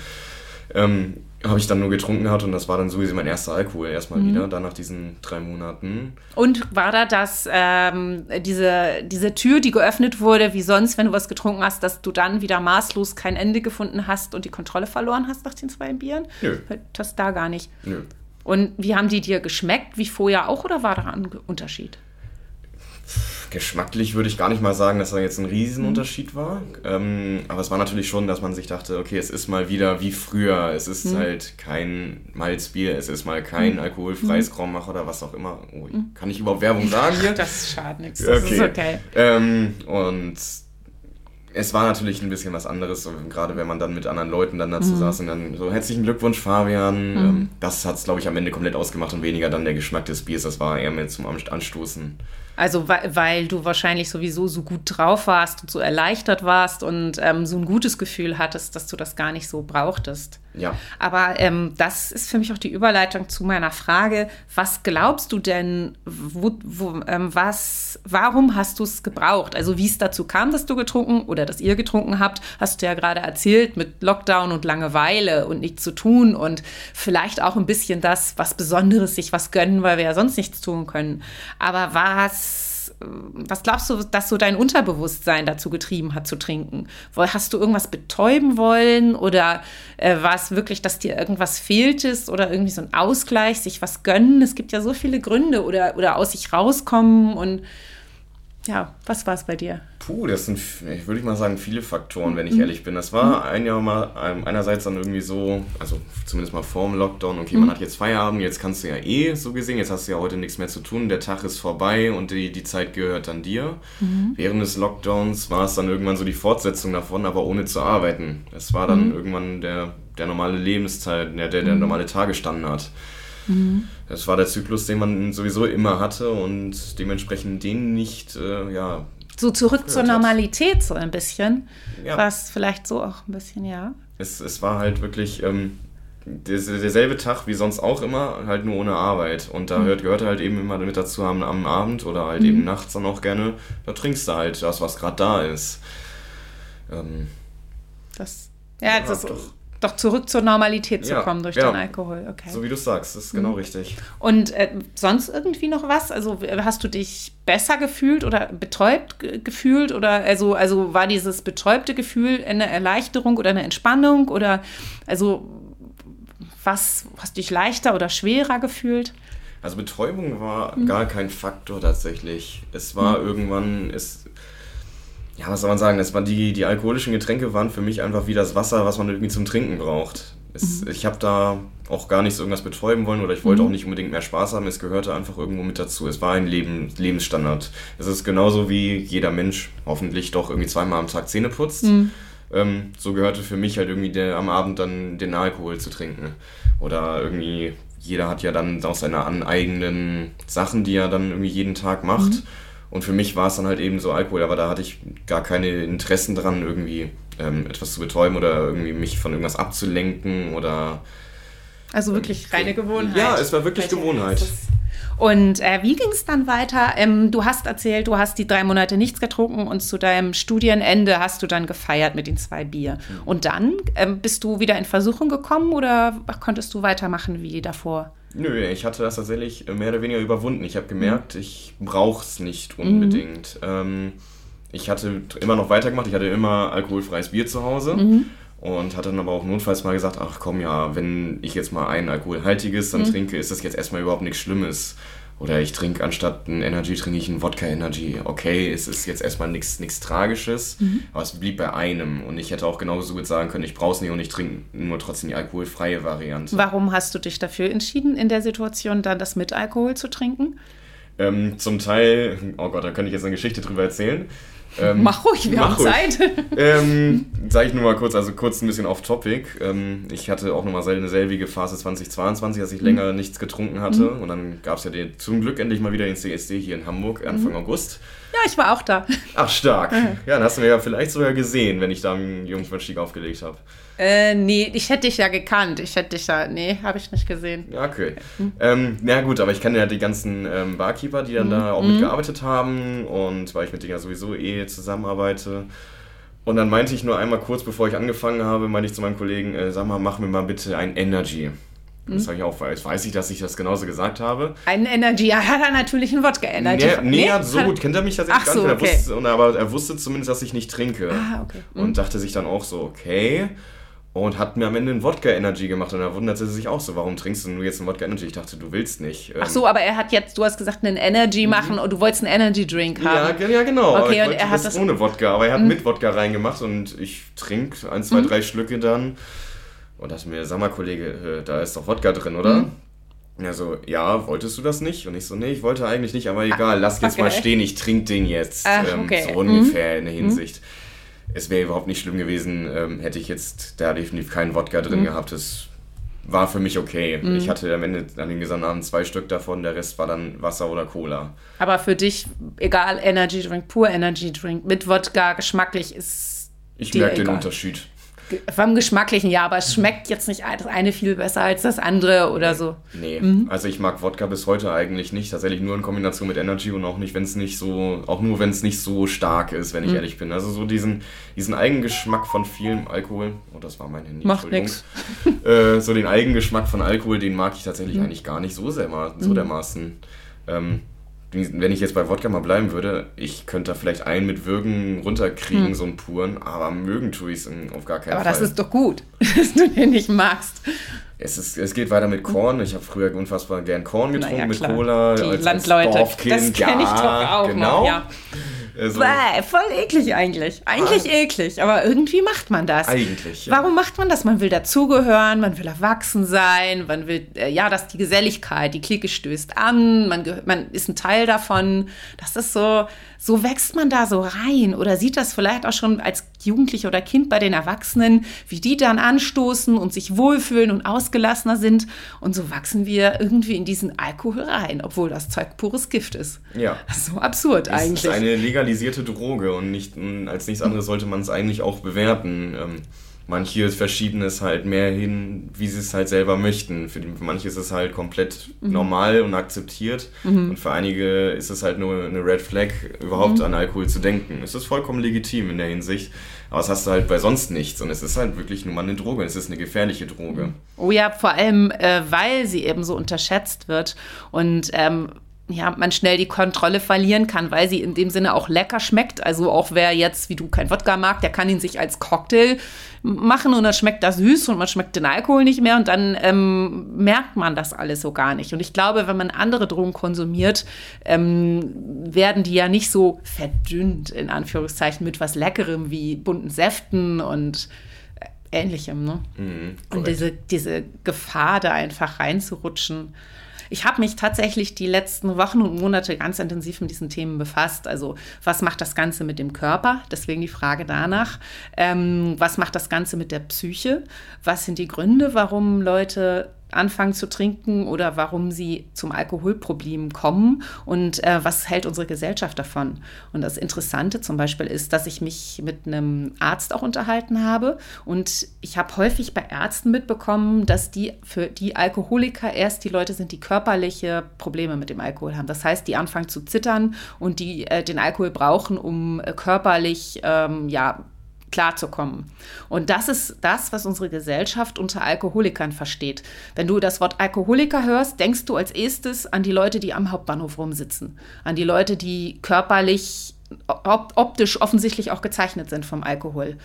Ähm, habe ich dann nur getrunken hat und das war dann sowieso mein erster Alkohol erstmal mhm. wieder, dann nach diesen drei Monaten. Und war da das, ähm, diese, diese Tür, die geöffnet wurde, wie sonst, wenn du was getrunken hast, dass du dann wieder maßlos kein Ende gefunden hast und die Kontrolle verloren hast nach den zwei Bieren? Nö. Das da gar nicht. Nö. Und wie haben die dir geschmeckt? Wie vorher auch oder war da ein Unterschied? Geschmacklich würde ich gar nicht mal sagen, dass da jetzt ein Riesenunterschied war. Ähm, aber es war natürlich schon, dass man sich dachte, okay, es ist mal wieder wie früher. Es ist mhm. halt kein Malzbier, es ist mal kein mhm. alkoholfreies Graumach oder was auch immer. Oh, mhm. kann ich überhaupt Werbung sagen hier? <laughs> Das schadet nichts. Das okay. ist okay. Ähm, und es war natürlich ein bisschen was anderes, gerade wenn man dann mit anderen Leuten dann dazu mhm. saß und dann so, herzlichen Glückwunsch, Fabian. Mhm. Ähm, das hat es, glaube ich, am Ende komplett ausgemacht und weniger dann der Geschmack des Biers. Das war eher mehr zum Anstoßen. Also weil, weil du wahrscheinlich sowieso so gut drauf warst und so erleichtert warst und ähm, so ein gutes Gefühl hattest, dass du das gar nicht so brauchtest. Ja. Aber ähm, das ist für mich auch die Überleitung zu meiner Frage, was glaubst du denn, wo, wo, ähm, was, warum hast du es gebraucht? Also wie es dazu kam, dass du getrunken oder dass ihr getrunken habt, hast du ja gerade erzählt mit Lockdown und Langeweile und nichts zu tun und vielleicht auch ein bisschen das, was Besonderes, sich was gönnen, weil wir ja sonst nichts tun können. Aber was was glaubst du, dass so dein Unterbewusstsein dazu getrieben hat zu trinken? Hast du irgendwas betäuben wollen oder äh, war es wirklich, dass dir irgendwas fehltest oder irgendwie so ein Ausgleich, sich was gönnen? Es gibt ja so viele Gründe oder, oder aus sich rauskommen und ja, was war es bei dir? Puh, das sind, würde ich mal sagen, viele Faktoren, wenn ich mhm. ehrlich bin. Das war mhm. ein Jahr mal ähm, einerseits dann irgendwie so, also zumindest mal vor dem Lockdown, okay, mhm. man hat jetzt Feierabend, jetzt kannst du ja eh so gesehen, jetzt hast du ja heute nichts mehr zu tun, der Tag ist vorbei und die, die Zeit gehört dann dir. Mhm. Während des Lockdowns war es dann irgendwann so die Fortsetzung davon, aber ohne zu arbeiten. Es war dann mhm. irgendwann der, der normale Lebenszeit, der, der, der mhm. normale Tagesstandard. Mhm. Das war der Zyklus, den man sowieso immer hatte und dementsprechend den nicht, äh, ja. So zurück zur Normalität hat. so ein bisschen. Ja. Was vielleicht so auch ein bisschen, ja. Es, es war halt wirklich ähm, der, derselbe Tag wie sonst auch immer, halt nur ohne Arbeit. Und da mhm. hört, gehört halt eben immer mit dazu am, am Abend oder halt mhm. eben nachts dann auch gerne, da trinkst du halt das, was gerade da ist. Ähm, das, ja, ja das ist doch zurück zur Normalität zu ja, kommen durch ja. den Alkohol. Okay. So wie du sagst, das ist genau mhm. richtig. Und äh, sonst irgendwie noch was? Also hast du dich besser gefühlt oder betäubt gefühlt? Oder also, also war dieses betäubte Gefühl eine Erleichterung oder eine Entspannung? Oder also was hast du dich leichter oder schwerer gefühlt? Also Betäubung war mhm. gar kein Faktor tatsächlich. Es war mhm. irgendwann, es, ja, was soll man sagen, das waren die, die alkoholischen Getränke waren für mich einfach wie das Wasser, was man irgendwie zum Trinken braucht. Es, mhm. Ich habe da auch gar nicht so irgendwas betäuben wollen oder ich wollte mhm. auch nicht unbedingt mehr Spaß haben. Es gehörte einfach irgendwo mit dazu. Es war ein Leben, Lebensstandard. Es ist genauso wie jeder Mensch hoffentlich doch irgendwie zweimal am Tag Zähne putzt. Mhm. Ähm, so gehörte für mich halt irgendwie der, am Abend dann den Alkohol zu trinken. Oder irgendwie, jeder hat ja dann auch seine eigenen Sachen, die er dann irgendwie jeden Tag macht. Und für mich war es dann halt eben so Alkohol, aber da hatte ich gar keine Interessen dran, irgendwie ähm, etwas zu betäuben oder irgendwie mich von irgendwas abzulenken oder. Also wirklich reine Gewohnheit. Ja, es war wirklich Welche Gewohnheit. Und äh, wie ging es dann weiter? Ähm, du hast erzählt, du hast die drei Monate nichts getrunken und zu deinem Studienende hast du dann gefeiert mit den zwei Bier. Mhm. Und dann ähm, bist du wieder in Versuchung gekommen oder konntest du weitermachen wie davor? Nö, ich hatte das tatsächlich mehr oder weniger überwunden. Ich habe gemerkt, mhm. ich brauche es nicht unbedingt. Mhm. Ähm, ich hatte immer noch weitergemacht, ich hatte immer alkoholfreies Bier zu Hause. Mhm. Und hatte dann aber auch notfalls mal gesagt, ach komm ja, wenn ich jetzt mal ein alkoholhaltiges dann mhm. trinke, ist das jetzt erstmal überhaupt nichts Schlimmes. Oder ich trinke anstatt ein Energy, trinke ich ein Wodka Energy. Okay, es ist jetzt erstmal nichts Tragisches, mhm. aber es blieb bei einem. Und ich hätte auch genauso gut sagen können, ich brauche es nicht und ich trinke nur trotzdem die alkoholfreie Variante. Warum hast du dich dafür entschieden, in der Situation dann das mit Alkohol zu trinken? Ähm, zum Teil, oh Gott, da könnte ich jetzt eine Geschichte drüber erzählen. Ähm, mach ruhig, wir mach haben ruhig. Zeit. <laughs> ähm, sag ich nur mal kurz, also kurz ein bisschen off topic. Ähm, ich hatte auch nochmal eine selbige Phase 2022, als ich mhm. länger nichts getrunken hatte. Mhm. Und dann gab es ja den, zum Glück endlich mal wieder den CSD hier in Hamburg, Anfang mhm. August. Ja, ich war auch da. Ach, stark. Ja, dann hast du mir ja vielleicht sogar gesehen, wenn ich da einen Jungfernstieg aufgelegt habe. Äh, nee, ich hätte dich ja gekannt. Ich hätte dich ja, nee, habe ich nicht gesehen. Ja, okay. Mhm. Ähm, na gut, aber ich kenne ja die ganzen ähm, Barkeeper, die dann mhm. da auch mitgearbeitet haben und weil ich mit denen ja sowieso eh zusammenarbeite. Und dann meinte ich nur einmal kurz, bevor ich angefangen habe, meinte ich zu meinem Kollegen, äh, sag mal, mach mir mal bitte ein Energy. Das mhm. ich auch, jetzt weiß ich, dass ich das genauso gesagt habe. Ein Energy, ja, hat er natürlich ein Wodka-Energy. Nee, nee, nee, so gut kennt er mich tatsächlich gar so, nicht. Okay. Wusste, aber er wusste zumindest, dass ich nicht trinke. Ah, okay. Mhm. Und dachte sich dann auch so, okay. Und hat mir am Ende ein Wodka Energy gemacht und da wunderte sie sich auch so, warum trinkst du nur jetzt ein Wodka Energy? Ich dachte, du willst nicht. Ach so, aber er hat jetzt, du hast gesagt, einen Energy mhm. machen und du wolltest einen Energy Drink haben. Ja, ja genau. Okay, und er hat das ohne Wodka, aber er hat mhm. mit Wodka reingemacht und ich trinke ein, zwei, mhm. drei Schlücke dann und dachte mir, sag mal, Kollege, äh, da ist doch Wodka drin, oder? Mhm. Er so, ja, wolltest du das nicht? Und ich so, nee, ich wollte eigentlich nicht, aber egal, lass jetzt okay. mal stehen, ich trinke den jetzt. Ach, ähm, okay. So ungefähr mhm. in der Hinsicht. Mhm. Es wäre überhaupt nicht schlimm gewesen, ähm, hätte ich jetzt da definitiv keinen Wodka drin mhm. gehabt. Das war für mich okay. Mhm. Ich hatte am Ende an den gesamten Abend zwei Stück davon, der Rest war dann Wasser oder Cola. Aber für dich, egal, Energy Drink, pur Energy Drink, mit Wodka, geschmacklich ist. Ich merke den Unterschied. Vom Geschmacklichen, ja, aber es schmeckt jetzt nicht das eine viel besser als das andere oder so. Nee, mhm. also ich mag Wodka bis heute eigentlich nicht. Tatsächlich nur in Kombination mit Energy und auch nicht, wenn es nicht so, auch nur wenn es nicht so stark ist, wenn ich mhm. ehrlich bin. Also so diesen, diesen Eigengeschmack von vielem Alkohol, oh, das war mein Handy. Macht nichts. <laughs> Äh, so den Eigengeschmack von Alkohol, den mag ich tatsächlich mhm. eigentlich gar nicht so sehr, so mhm. dermaßen. Ähm, wenn ich jetzt bei Wodka mal bleiben würde, ich könnte da vielleicht einen mit Würgen runterkriegen, hm. so einen puren, aber mögen tue ich es auf gar keinen aber Fall. Aber das ist doch gut, <laughs> dass du den nicht magst. Es, ist, es geht weiter mit Korn. Ich habe früher unfassbar gern Korn getrunken naja, mit Cola. Die als, Landleute, als das kenne ich doch auch genau. Noch, ja. Also, Bäh, voll eklig eigentlich. Eigentlich ah, eklig, aber irgendwie macht man das. Eigentlich. Ja. Warum macht man das? Man will dazugehören, man will erwachsen sein, man will, äh, ja, dass die Geselligkeit, die Clique stößt an, man, man ist ein Teil davon. Das ist so, so wächst man da so rein oder sieht das vielleicht auch schon als Jugendliche oder Kind bei den Erwachsenen, wie die dann anstoßen und sich wohlfühlen und ausgelassener sind. Und so wachsen wir irgendwie in diesen Alkohol rein, obwohl das Zeug pures Gift ist. Ja. So absurd es eigentlich. ist eine legalisierte Droge und nicht, als nichts anderes sollte man es eigentlich auch bewerten. Manche verschieben es halt mehr hin, wie sie es halt selber möchten. Für, die, für manche ist es halt komplett mhm. normal und akzeptiert mhm. und für einige ist es halt nur eine Red Flag, überhaupt mhm. an Alkohol zu denken. Es ist vollkommen legitim in der Hinsicht, aber das hast du halt bei sonst nichts und es ist halt wirklich nur mal eine Droge, es ist eine gefährliche Droge. Mhm. Oh ja, vor allem, äh, weil sie eben so unterschätzt wird und ähm, ja, man schnell die Kontrolle verlieren kann, weil sie in dem Sinne auch lecker schmeckt. Also auch wer jetzt, wie du, kein Wodka mag, der kann ihn sich als Cocktail machen und dann schmeckt das süß und man schmeckt den Alkohol nicht mehr und dann ähm, merkt man das alles so gar nicht. Und ich glaube, wenn man andere Drogen konsumiert, ähm, werden die ja nicht so verdünnt, in Anführungszeichen, mit was Leckerem wie bunten Säften und äh, Ähnlichem. Ne? Mhm, und diese, diese Gefahr, da einfach reinzurutschen. Ich habe mich tatsächlich die letzten Wochen und Monate ganz intensiv mit diesen Themen befasst. Also was macht das Ganze mit dem Körper? Deswegen die Frage danach. Ähm, was macht das Ganze mit der Psyche? Was sind die Gründe, warum Leute anfangen zu trinken oder warum sie zum Alkoholproblem kommen und äh, was hält unsere Gesellschaft davon. Und das Interessante zum Beispiel ist, dass ich mich mit einem Arzt auch unterhalten habe und ich habe häufig bei Ärzten mitbekommen, dass die für die Alkoholiker erst die Leute sind, die körperliche Probleme mit dem Alkohol haben. Das heißt, die anfangen zu zittern und die äh, den Alkohol brauchen, um äh, körperlich ähm, ja klarzukommen. Und das ist das, was unsere Gesellschaft unter Alkoholikern versteht. Wenn du das Wort Alkoholiker hörst, denkst du als erstes an die Leute, die am Hauptbahnhof rumsitzen, an die Leute, die körperlich, op optisch offensichtlich auch gezeichnet sind vom Alkohol.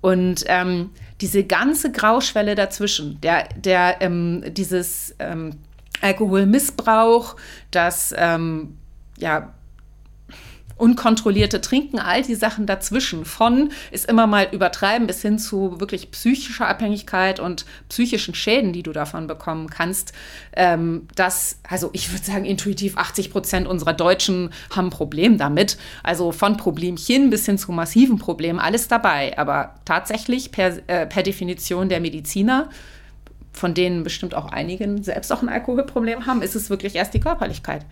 Und ähm, diese ganze Grauschwelle dazwischen, der, der, ähm, dieses ähm, Alkoholmissbrauch, das ähm, ja, unkontrollierte Trinken, all die Sachen dazwischen. Von ist immer mal übertreiben bis hin zu wirklich psychischer Abhängigkeit und psychischen Schäden, die du davon bekommen kannst. Ähm, das, also ich würde sagen, intuitiv 80 Prozent unserer Deutschen haben ein Problem damit. Also von Problemchen bis hin zu massiven Problemen, alles dabei. Aber tatsächlich per, äh, per Definition der Mediziner von denen bestimmt auch einigen selbst auch ein Alkoholproblem haben, ist es wirklich erst die Körperlichkeit.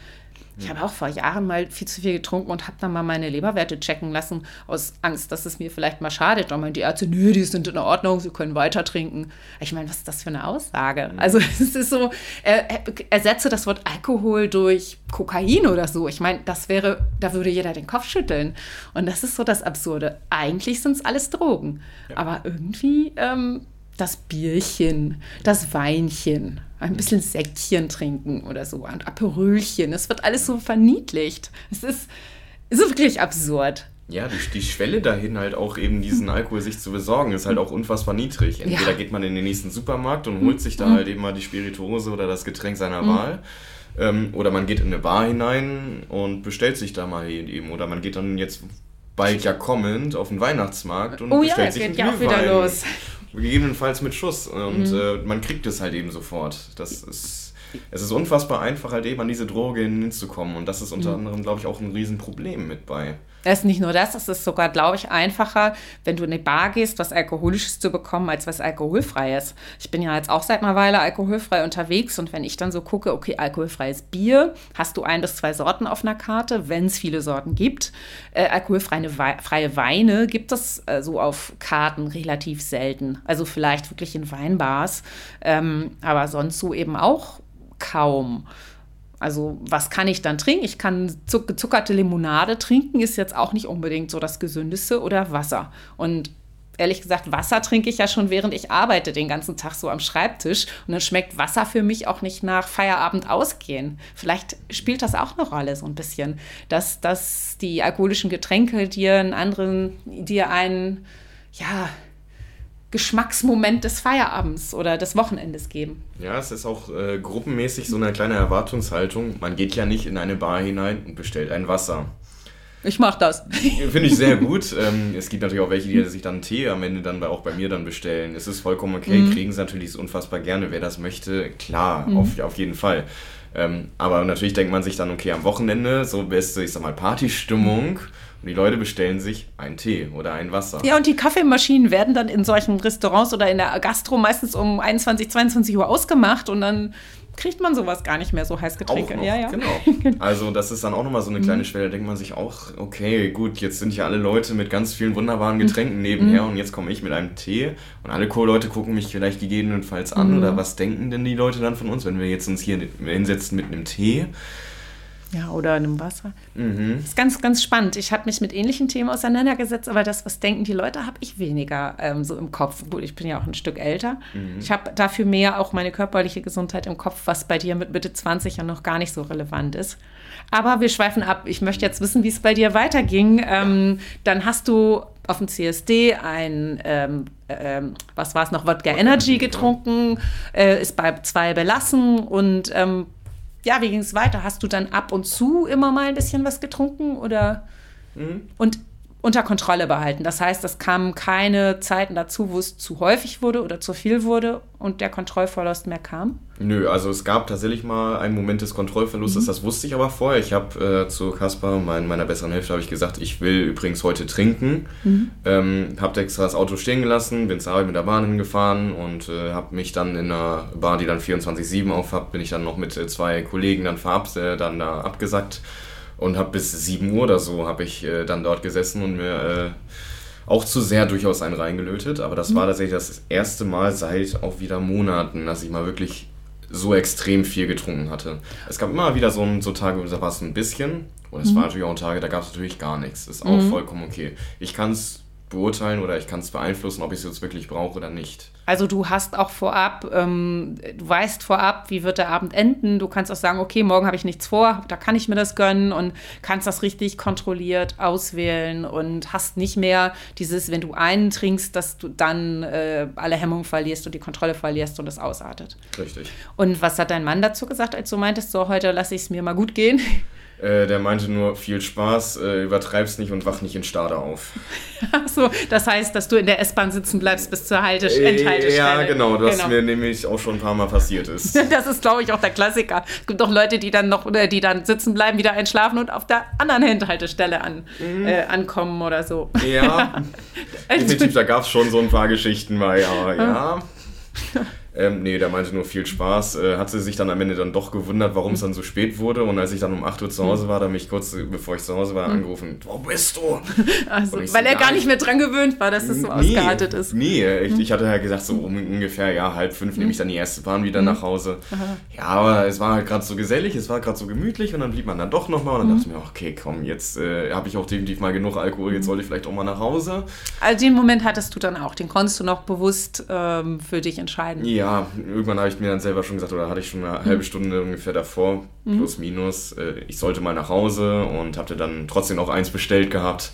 Ich habe auch vor Jahren mal viel zu viel getrunken und habe dann mal meine Leberwerte checken lassen, aus Angst, dass es mir vielleicht mal schadet. Und die Ärzte, nö, die sind in Ordnung, sie können weiter trinken. Ich meine, was ist das für eine Aussage? Mhm. Also <laughs> es ist so, äh, ersetze das Wort Alkohol durch Kokain oder so. Ich meine, das wäre, da würde jeder den Kopf schütteln. Und das ist so das Absurde. Eigentlich sind es alles Drogen. Ja. Aber irgendwie ähm, das Bierchen, das Weinchen, ein bisschen Säckchen trinken oder so, ein Aperölchen. Es wird alles so verniedlicht. Es ist, ist wirklich absurd. Ja, die, die Schwelle dahin halt auch eben diesen Alkohol sich zu besorgen, ist halt auch unfassbar niedrig. Entweder ja. geht man in den nächsten Supermarkt und holt sich da mhm. halt eben mal die Spirituose oder das Getränk seiner mhm. Wahl. Ähm, oder man geht in eine Bar hinein und bestellt sich da mal eben. Oder man geht dann jetzt bald ja kommend auf den Weihnachtsmarkt und oh bestellt ja, sich geht ja auch wieder los gegebenenfalls mit Schuss. Und mhm. äh, man kriegt es halt eben sofort. Das ist, es ist unfassbar einfach, halt eben an diese Droge hinzukommen. Und das ist unter mhm. anderem, glaube ich, auch ein Riesenproblem mit bei. Es ist nicht nur das, es ist sogar, glaube ich, einfacher, wenn du in eine Bar gehst, was Alkoholisches zu bekommen, als was Alkoholfreies. Ich bin ja jetzt auch seit einer Weile alkoholfrei unterwegs und wenn ich dann so gucke, okay, alkoholfreies Bier, hast du ein bis zwei Sorten auf einer Karte, wenn es viele Sorten gibt. Äh, alkoholfreie freie Weine gibt es äh, so auf Karten relativ selten. Also vielleicht wirklich in Weinbars, ähm, aber sonst so eben auch kaum. Also was kann ich dann trinken? Ich kann gezuckerte Limonade trinken, ist jetzt auch nicht unbedingt so das Gesündeste oder Wasser. Und ehrlich gesagt, Wasser trinke ich ja schon, während ich arbeite, den ganzen Tag so am Schreibtisch. Und dann schmeckt Wasser für mich auch nicht nach Feierabend ausgehen. Vielleicht spielt das auch eine Rolle so ein bisschen, dass, dass die alkoholischen Getränke dir einen anderen, dir einen, ja, Geschmacksmoment des Feierabends oder des Wochenendes geben. Ja, es ist auch äh, gruppenmäßig so eine kleine Erwartungshaltung. Man geht ja nicht in eine Bar hinein und bestellt ein Wasser. Ich mach das. <laughs> Finde ich sehr <laughs> gut. Ähm, es gibt natürlich auch welche, die sich dann Tee am Ende dann auch bei mir dann bestellen. Es ist vollkommen okay, mhm. kriegen sie natürlich unfassbar gerne. Wer das möchte, klar, mhm. auf, auf jeden Fall. Ähm, aber natürlich denkt man sich dann, okay, am Wochenende, so beste, ich sag mal, Partystimmung. Mhm und die Leute bestellen sich einen Tee oder ein Wasser. Ja, und die Kaffeemaschinen werden dann in solchen Restaurants oder in der Gastro meistens um 21, 22 Uhr ausgemacht und dann kriegt man sowas gar nicht mehr, so heiß Getränke. Noch, ja, ja. <laughs> Genau. Also das ist dann auch nochmal so eine kleine mhm. Schwelle, da denkt man sich auch, okay, gut, jetzt sind ja alle Leute mit ganz vielen wunderbaren mhm. Getränken nebenher mhm. und jetzt komme ich mit einem Tee und alle Co-Leute gucken mich vielleicht gegebenenfalls an mhm. oder was denken denn die Leute dann von uns, wenn wir jetzt uns hier hinsetzen mit einem Tee? Ja, oder in einem Wasser. Mhm. Das ist ganz, ganz spannend. Ich habe mich mit ähnlichen Themen auseinandergesetzt, aber das, was denken die Leute, habe ich weniger ähm, so im Kopf. Gut, ich bin ja auch ein Stück älter. Mhm. Ich habe dafür mehr auch meine körperliche Gesundheit im Kopf, was bei dir mit Mitte 20 ja noch gar nicht so relevant ist. Aber wir schweifen ab. Ich möchte jetzt wissen, wie es bei dir weiterging. Ähm, dann hast du auf dem CSD ein, ähm, ähm, was war es noch, Wodka Energy getrunken, äh, ist bei zwei belassen und ähm, ja, wie ging es weiter? Hast du dann ab und zu immer mal ein bisschen was getrunken oder? Mhm. Und unter Kontrolle behalten. Das heißt, es kamen keine Zeiten dazu, wo es zu häufig wurde oder zu viel wurde und der Kontrollverlust mehr kam? Nö, also es gab tatsächlich mal einen Moment des Kontrollverlustes, mhm. das wusste ich aber vorher. Ich habe äh, zu Kaspar, mein, meiner besseren Hälfte, habe ich gesagt, ich will übrigens heute trinken. Mhm. Ähm, habe extra das Auto stehen gelassen, bin zur Arbeit mit der Bahn hingefahren und äh, habe mich dann in einer Bar, die dann 24-7 aufhat, bin ich dann noch mit äh, zwei Kollegen dann verabs äh, dann da abgesackt und habe bis 7 Uhr oder so habe ich äh, dann dort gesessen und mir äh, auch zu sehr durchaus einen reingelötet. Aber das mhm. war tatsächlich das erste Mal seit auch wieder Monaten, dass ich mal wirklich so extrem viel getrunken hatte. Es gab immer wieder so, so Tage, da war es ein bisschen. Und es mhm. war natürlich auch Tage, da gab es natürlich gar nichts. Ist auch mhm. vollkommen okay. Ich kann es beurteilen oder ich kann es beeinflussen, ob ich es jetzt wirklich brauche oder nicht. Also du hast auch vorab, ähm, du weißt vorab, wie wird der Abend enden. Du kannst auch sagen, okay, morgen habe ich nichts vor, da kann ich mir das gönnen und kannst das richtig kontrolliert auswählen und hast nicht mehr dieses, wenn du einen trinkst, dass du dann äh, alle Hemmungen verlierst und die Kontrolle verlierst und es ausartet. Richtig. Und was hat dein Mann dazu gesagt, als du meintest, so heute lasse ich es mir mal gut gehen? Äh, der meinte nur, viel Spaß, äh, übertreib's nicht und wach nicht in Stade auf. <laughs> Ach so, das heißt, dass du in der S-Bahn sitzen bleibst bis zur Halte Endhaltestelle. Ja, genau, was genau. mir nämlich auch schon ein paar Mal passiert <laughs> ist. das ist, glaube ich, auch der Klassiker. Es gibt auch Leute, die dann noch, oder die dann sitzen bleiben, wieder einschlafen und auf der anderen Endhaltestelle an, mhm. äh, ankommen oder so. Ja, <laughs> definitiv, da gab es schon so ein paar Geschichten, weil ja, ja. Ähm, nee, der meinte nur viel Spaß. Äh, hat sie sich dann am Ende dann doch gewundert, warum es dann so spät wurde. Und als ich dann um 8 Uhr zu Hause war, dann mich kurz, bevor ich zu Hause war, hm. angerufen, wo bist du? <laughs> Also, weil so, er gar nicht mehr dran gewöhnt war, dass es so nee, ausgeartet ist. Nee, ich, hm. ich hatte ja halt gesagt, so um ungefähr, ja, halb fünf nehme ich hm. dann die erste Bahn wieder nach Hause. Ja, aber es war halt gerade so gesellig, es war gerade so gemütlich und dann blieb man dann doch nochmal und dann dachte ich mir, okay, komm, jetzt äh, habe ich auch definitiv mal genug Alkohol, jetzt sollte ich vielleicht auch mal nach Hause. Also den Moment hattest du dann auch, den konntest du noch bewusst ähm, für dich entscheiden. Ja, irgendwann habe habe ich mir dann selber schon gesagt, oder hatte ich schon eine mhm. halbe Stunde ungefähr davor, mhm. plus minus, äh, ich sollte mal nach Hause und hatte dann trotzdem noch eins bestellt gehabt.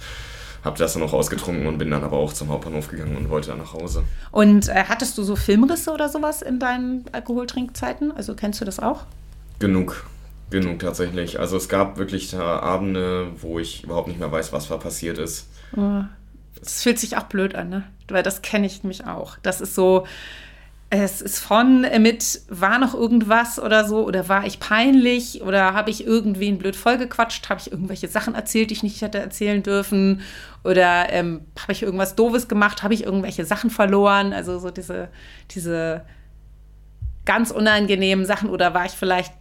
Habe das dann noch ausgetrunken und bin dann aber auch zum Hauptbahnhof gegangen und wollte dann nach Hause. Und äh, hattest du so Filmrisse oder sowas in deinen Alkoholtrinkzeiten? Also kennst du das auch? Genug. Genug tatsächlich. Also es gab wirklich Abende, wo ich überhaupt nicht mehr weiß, was da passiert ist. Oh. Das fühlt sich auch blöd an, ne? Weil das kenne ich nämlich auch. Das ist so, es ist von äh, mit, war noch irgendwas oder so, oder war ich peinlich, oder habe ich irgendwen blöd vollgequatscht, habe ich irgendwelche Sachen erzählt, die ich nicht hätte erzählen dürfen, oder ähm, habe ich irgendwas Doofes gemacht, habe ich irgendwelche Sachen verloren, also so diese, diese ganz unangenehmen Sachen, oder war ich vielleicht,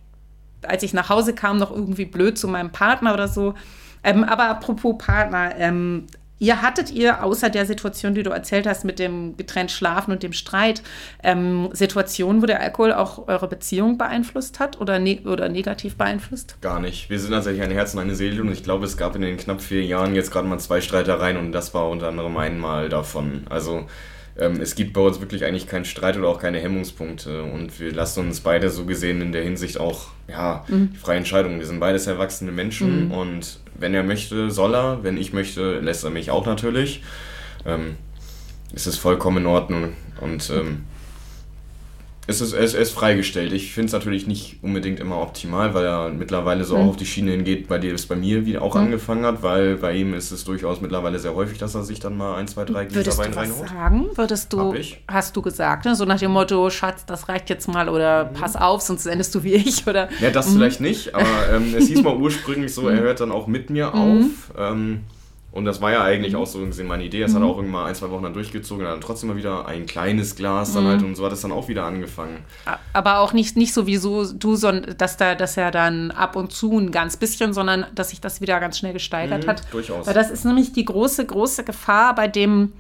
als ich nach Hause kam, noch irgendwie blöd zu meinem Partner oder so. Ähm, aber apropos Partner, ähm, Ihr hattet ihr, außer der Situation, die du erzählt hast, mit dem getrennt Schlafen und dem Streit, ähm, Situationen, wo der Alkohol auch eure Beziehung beeinflusst hat oder, ne oder negativ beeinflusst? Gar nicht. Wir sind tatsächlich ein Herz und eine Seele und ich glaube, es gab in den knapp vier Jahren jetzt gerade mal zwei Streitereien und das war unter anderem einmal davon. Also ähm, es gibt bei uns wirklich eigentlich keinen Streit oder auch keine Hemmungspunkte und wir lassen uns beide so gesehen in der Hinsicht auch, ja, mhm. freie Entscheidung. Wir sind beides erwachsene Menschen mhm. und wenn er möchte, soll er. Wenn ich möchte, lässt er mich auch natürlich. Ähm, es ist vollkommen in Ordnung und ähm, es ist, es ist freigestellt. Ich finde es natürlich nicht unbedingt immer optimal, weil er mittlerweile so mhm. auch auf die Schiene hingeht, bei dem es bei mir wieder auch mhm. angefangen hat, weil bei ihm ist es durchaus mittlerweile sehr häufig, dass er sich dann mal ein, zwei, drei Gläser Wein reinholt. Würdest du sagen? Würdest du, hast du gesagt, ne? so nach dem Motto, Schatz, das reicht jetzt mal oder mhm. pass auf, sonst endest du wie ich oder? Ja, das mhm. vielleicht nicht, aber ähm, es hieß mal <laughs> ursprünglich so, er hört dann auch mit mir mhm. auf. Ähm, und das war ja eigentlich mhm. auch so gesehen meine Idee. Es mhm. hat auch irgendwann ein, zwei Wochen dann durchgezogen, dann trotzdem mal wieder ein kleines Glas dann mhm. halt und so hat es dann auch wieder angefangen. Aber auch nicht, nicht so wie so du, sondern dass da dass er dann ab und zu ein ganz bisschen, sondern dass sich das wieder ganz schnell gesteigert mhm, hat. Durchaus. Weil das ist nämlich die große, große Gefahr bei dem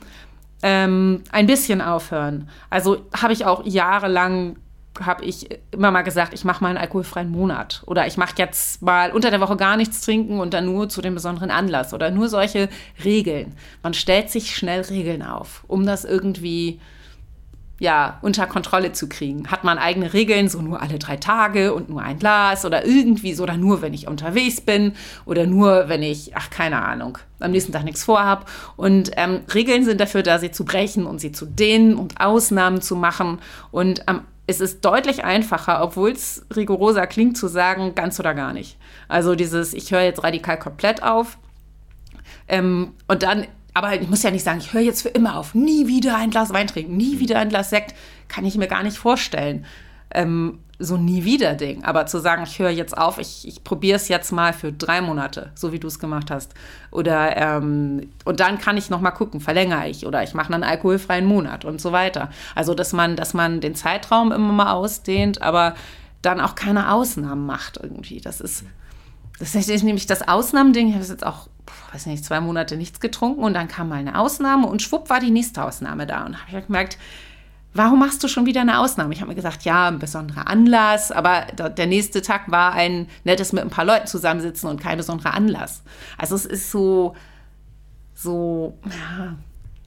ähm, ein bisschen aufhören. Also habe ich auch jahrelang habe ich immer mal gesagt, ich mache mal einen alkoholfreien Monat oder ich mache jetzt mal unter der Woche gar nichts trinken und dann nur zu dem besonderen Anlass oder nur solche Regeln. Man stellt sich schnell Regeln auf, um das irgendwie ja, unter Kontrolle zu kriegen. Hat man eigene Regeln, so nur alle drei Tage und nur ein Glas oder irgendwie so, oder nur, wenn ich unterwegs bin oder nur, wenn ich, ach, keine Ahnung, am nächsten Tag nichts vorhab. Und ähm, Regeln sind dafür da, sie zu brechen und sie zu dehnen und Ausnahmen zu machen. Und am es ist deutlich einfacher, obwohl es rigoroser klingt, zu sagen, ganz oder gar nicht. Also dieses, ich höre jetzt radikal komplett auf. Ähm, und dann, aber ich muss ja nicht sagen, ich höre jetzt für immer auf, nie wieder ein Glas Wein trinken, nie wieder ein Glas Sekt, kann ich mir gar nicht vorstellen. Ähm, so nie wieder Ding. Aber zu sagen, ich höre jetzt auf, ich, ich probiere es jetzt mal für drei Monate, so wie du es gemacht hast. Oder ähm, und dann kann ich noch mal gucken, verlängere ich oder ich mache einen alkoholfreien Monat und so weiter. Also dass man, dass man den Zeitraum immer mal ausdehnt, aber dann auch keine Ausnahmen macht irgendwie. Das ist, das ist nämlich das Ausnahmending. Ich habe jetzt auch, weiß nicht, zwei Monate nichts getrunken und dann kam mal eine Ausnahme und schwupp war die nächste Ausnahme da und habe ich gemerkt, warum machst du schon wieder eine Ausnahme? Ich habe mir gesagt, ja, ein besonderer Anlass, aber der nächste Tag war ein nettes mit ein paar Leuten zusammensitzen und kein besonderer Anlass. Also es ist so, so, ja,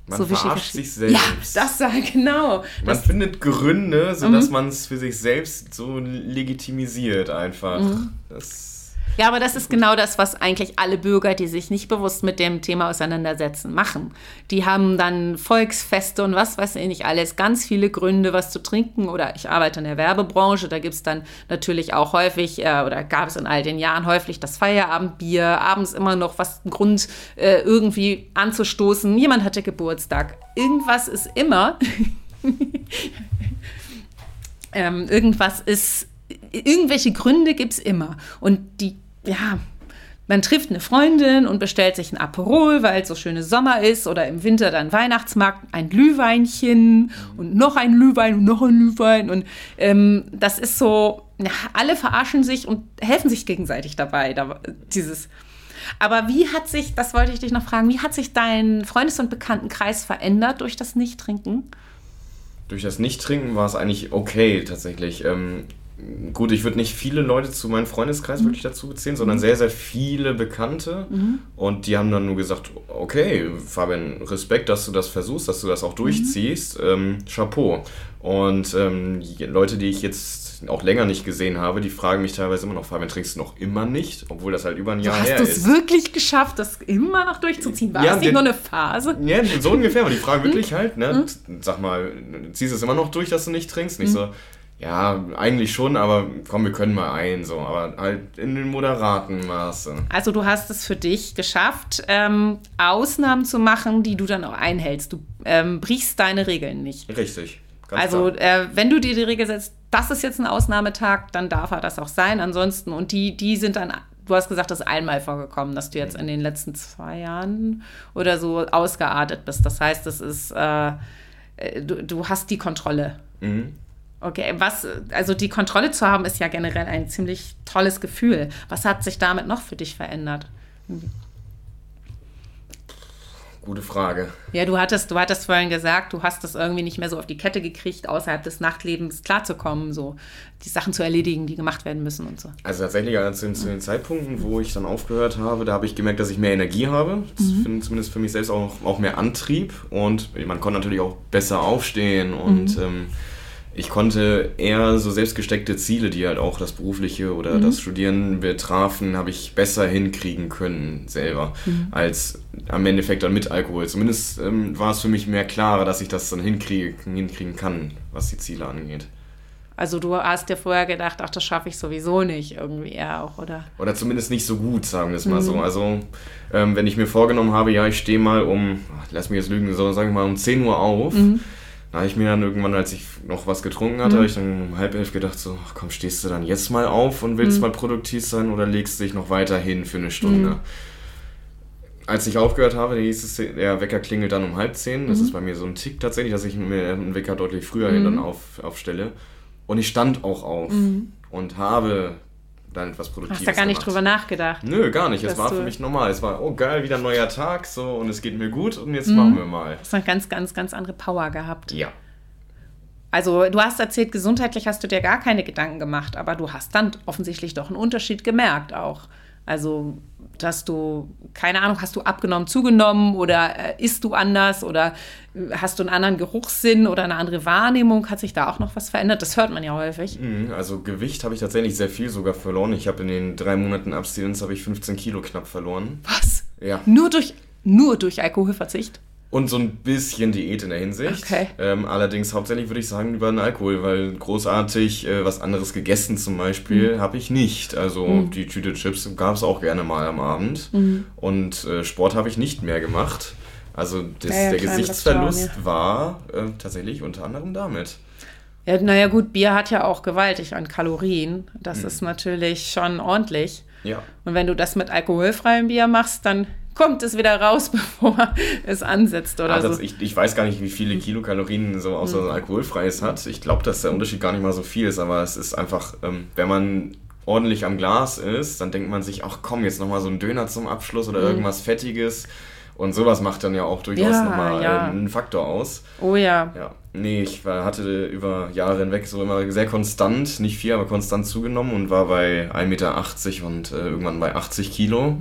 man so verarscht sich selbst. Ja, das war genau. Man das findet Gründe, sodass mhm. man es für sich selbst so legitimisiert einfach. Mhm. Das Ja, aber das ist genau das, was eigentlich alle Bürger, die sich nicht bewusst mit dem Thema auseinandersetzen, machen. Die haben dann Volksfeste und was weiß ich nicht alles, ganz viele Gründe, was zu trinken. Oder ich arbeite in der Werbebranche, da gibt es dann natürlich auch häufig, äh, oder gab es in all den Jahren häufig das Feierabendbier, abends immer noch was, Grund, äh, irgendwie anzustoßen. Jemand hatte Geburtstag. Irgendwas ist immer. <laughs> ähm, irgendwas ist, irgendwelche Gründe gibt es immer. Und die, ja, man trifft eine Freundin und bestellt sich ein Aperol, weil es so schöne Sommer ist oder im Winter dann Weihnachtsmarkt, ein Glühweinchen und noch ein Glühwein und noch ein Glühwein und ähm, das ist so, ja, alle verarschen sich und helfen sich gegenseitig dabei, da, dieses. Aber wie hat sich, das wollte ich dich noch fragen, wie hat sich dein Freundes- und Bekanntenkreis verändert durch das Nicht-Trinken? Durch das Nicht-Trinken war es eigentlich okay tatsächlich. Ähm, gut, ich würde nicht viele Leute zu meinem Freundeskreis wirklich dazu zählen, sondern sehr, sehr viele Bekannte. Und die haben dann nur gesagt, okay, Fabian, Respekt, dass du das versuchst, dass du das auch durchziehst. Ähm, Chapeau. Und ähm, die Leute, die ich jetzt auch länger nicht gesehen habe, die fragen mich teilweise immer noch, Fabian, trinkst du noch immer nicht? Obwohl das halt über ein Jahr Hast her du ist. es wirklich geschafft, das immer noch durchzuziehen? War Ja, das nicht nur eine Phase? Ja, so ungefähr. Aber die fragen Mhm. wirklich halt, ne, sag mal, ziehst du es immer noch durch, dass du nicht trinkst? Nicht Mhm. so, ja, eigentlich schon, aber komm, wir können mal ein, so. Aber halt in den moderaten Maße. Also du hast es für dich geschafft, ähm, Ausnahmen zu machen, die du dann auch einhältst. Du ähm, brichst deine Regeln nicht. Richtig. Ganz Also äh, wenn du dir die Regel setzt, das ist jetzt ein Ausnahmetag, dann darf er das auch sein. Ansonsten, und die, die sind dann, du hast gesagt, das ist einmal vorgekommen, dass du jetzt in den letzten zwei Jahren oder so ausgeartet bist. Das heißt, es ist, äh, äh, du, du hast die Kontrolle. Mhm. Okay, was, also die Kontrolle zu haben, ist ja generell ein ziemlich tolles Gefühl. Was hat sich damit noch für dich verändert? Gute Frage. Ja, du hattest, du hattest vorhin gesagt, du hast es irgendwie nicht mehr so auf die Kette gekriegt, außerhalb des Nachtlebens klarzukommen, so die Sachen zu erledigen, die gemacht werden müssen und so. Also tatsächlich, als zu, zu den Zeitpunkten, wo ich dann aufgehört habe, da habe ich gemerkt, dass ich mehr Energie habe. Das Mhm. zumindest für mich selbst auch, auch mehr Antrieb. Und man konnte natürlich auch besser aufstehen und Mhm. ähm, ich konnte eher so selbstgesteckte Ziele, die halt auch das Berufliche oder Mhm. das Studieren betrafen, habe ich besser hinkriegen können selber, Mhm. als am Endeffekt dann mit Alkohol. Zumindest ähm, war es für mich mehr klarer, dass ich das dann hinkriege, hinkriegen kann, was die Ziele angeht. Also du hast dir vorher gedacht, ach, das schaffe ich sowieso nicht, irgendwie eher auch, oder? Oder zumindest nicht so gut, sagen wir es mal Mhm. so. Also, ähm, wenn ich mir vorgenommen habe, ja, ich stehe mal um, ach, lass mich jetzt lügen, so sagen wir mal um 10 Uhr auf, Mhm. Da habe ich mir dann irgendwann, als ich noch was getrunken hatte, habe ich dann um halb elf gedacht, so, ach komm, stehst du dann jetzt mal auf und Mhm. willst mal produktiv sein oder legst du dich noch weiter hin für eine Stunde? Mhm. Als ich aufgehört habe, hieß es, der Wecker klingelt dann um halb zehn. Mhm. Das ist bei mir so ein Tick tatsächlich, dass ich mir einen Wecker deutlich früher hin dann auf, aufstelle. Und ich stand auch auf und habe dann etwas Produktives Mhm. Hast da gar nicht gemacht. drüber nachgedacht. Nö, gar nicht. Es war für mich normal. Es war, oh geil, wieder ein neuer Tag so und es geht mir gut und Mhm. jetzt machen wir mal. hast eine ganz, ganz, ganz andere Power gehabt. Ja. Also du hast erzählt, gesundheitlich hast du dir gar keine Gedanken gemacht, aber du hast dann offensichtlich doch einen Unterschied gemerkt auch. Also, dass du, keine Ahnung, hast du abgenommen, zugenommen oder äh, isst du anders oder äh, hast du einen anderen Geruchssinn oder eine andere Wahrnehmung? Hat sich da auch noch was verändert? Das hört man ja häufig. Mhm, Also Gewicht habe ich tatsächlich sehr viel sogar verloren. Ich habe in den drei Monaten Abstinenz habe ich 15 Kilo knapp verloren. Was? Ja. Nur durch, nur durch Alkoholverzicht? Und so ein bisschen Diät in der Hinsicht. Okay. Ähm, allerdings hauptsächlich würde ich sagen über den Alkohol, weil großartig äh, was anderes gegessen zum Beispiel Mhm. habe ich nicht. Also die Tüte Chips gab es auch gerne mal am Abend. Mhm. Und äh, Sport habe ich nicht mehr gemacht. Also das, Ja, ja, der klar, Gesichtsverlust Restaurant, war äh, tatsächlich unter anderem damit. Ja, naja, gut, Bier hat ja auch gewaltig an Kalorien. Das ist natürlich schon ordentlich. Ja. Und wenn du das mit alkoholfreiem Bier machst, dann kommt es wieder raus, <laughs> bevor es ansetzt oder Ah, so. Mhm. ich, ich weiß gar nicht, wie viele Kilokalorien so außer so ein alkoholfreies hat. Ich glaube, dass der Unterschied gar nicht mal so viel ist, aber es ist einfach, ähm, wenn man ordentlich am Glas ist, dann denkt man sich, ach komm, jetzt nochmal so ein Döner zum Abschluss oder irgendwas Fettiges. Und sowas macht dann ja auch durchaus Mhm. Ja, nochmal ja. einen Faktor aus. Oh ja. Ja, nee, ich war, hatte über Jahre hinweg so immer sehr konstant, nicht viel, aber konstant zugenommen und war bei 1,80 Meter und äh, irgendwann bei 80 Kilo.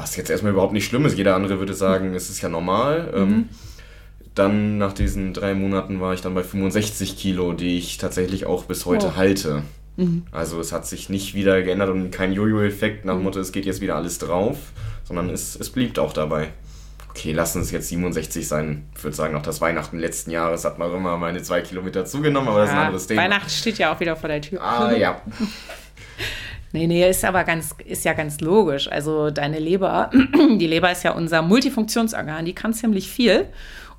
Was jetzt erstmal überhaupt nicht schlimm ist. Jeder andere würde sagen, es ist ja normal. Ähm, dann nach diesen drei Monaten war ich dann bei 65 Kilo, die ich tatsächlich auch bis heute Oh. halte. Mhm. Also es hat sich nicht wieder geändert und kein Jojo-Effekt nach Motto, es geht jetzt wieder alles drauf, sondern es, es blieb auch dabei. Okay, lassen es jetzt 67 sein. Ich würde sagen, noch das Weihnachten letzten Jahres hat man immer meine zwei Kilometer zugenommen, aber das ja, ist ein anderes Thema. Weihnachten steht ja auch wieder vor der Tür. Ah, ja. <laughs> Nee, nee, ist aber ganz, ist ja ganz logisch. Also deine Leber, <clears throat> die Leber ist ja unser Multifunktionsorgan, die kann ziemlich viel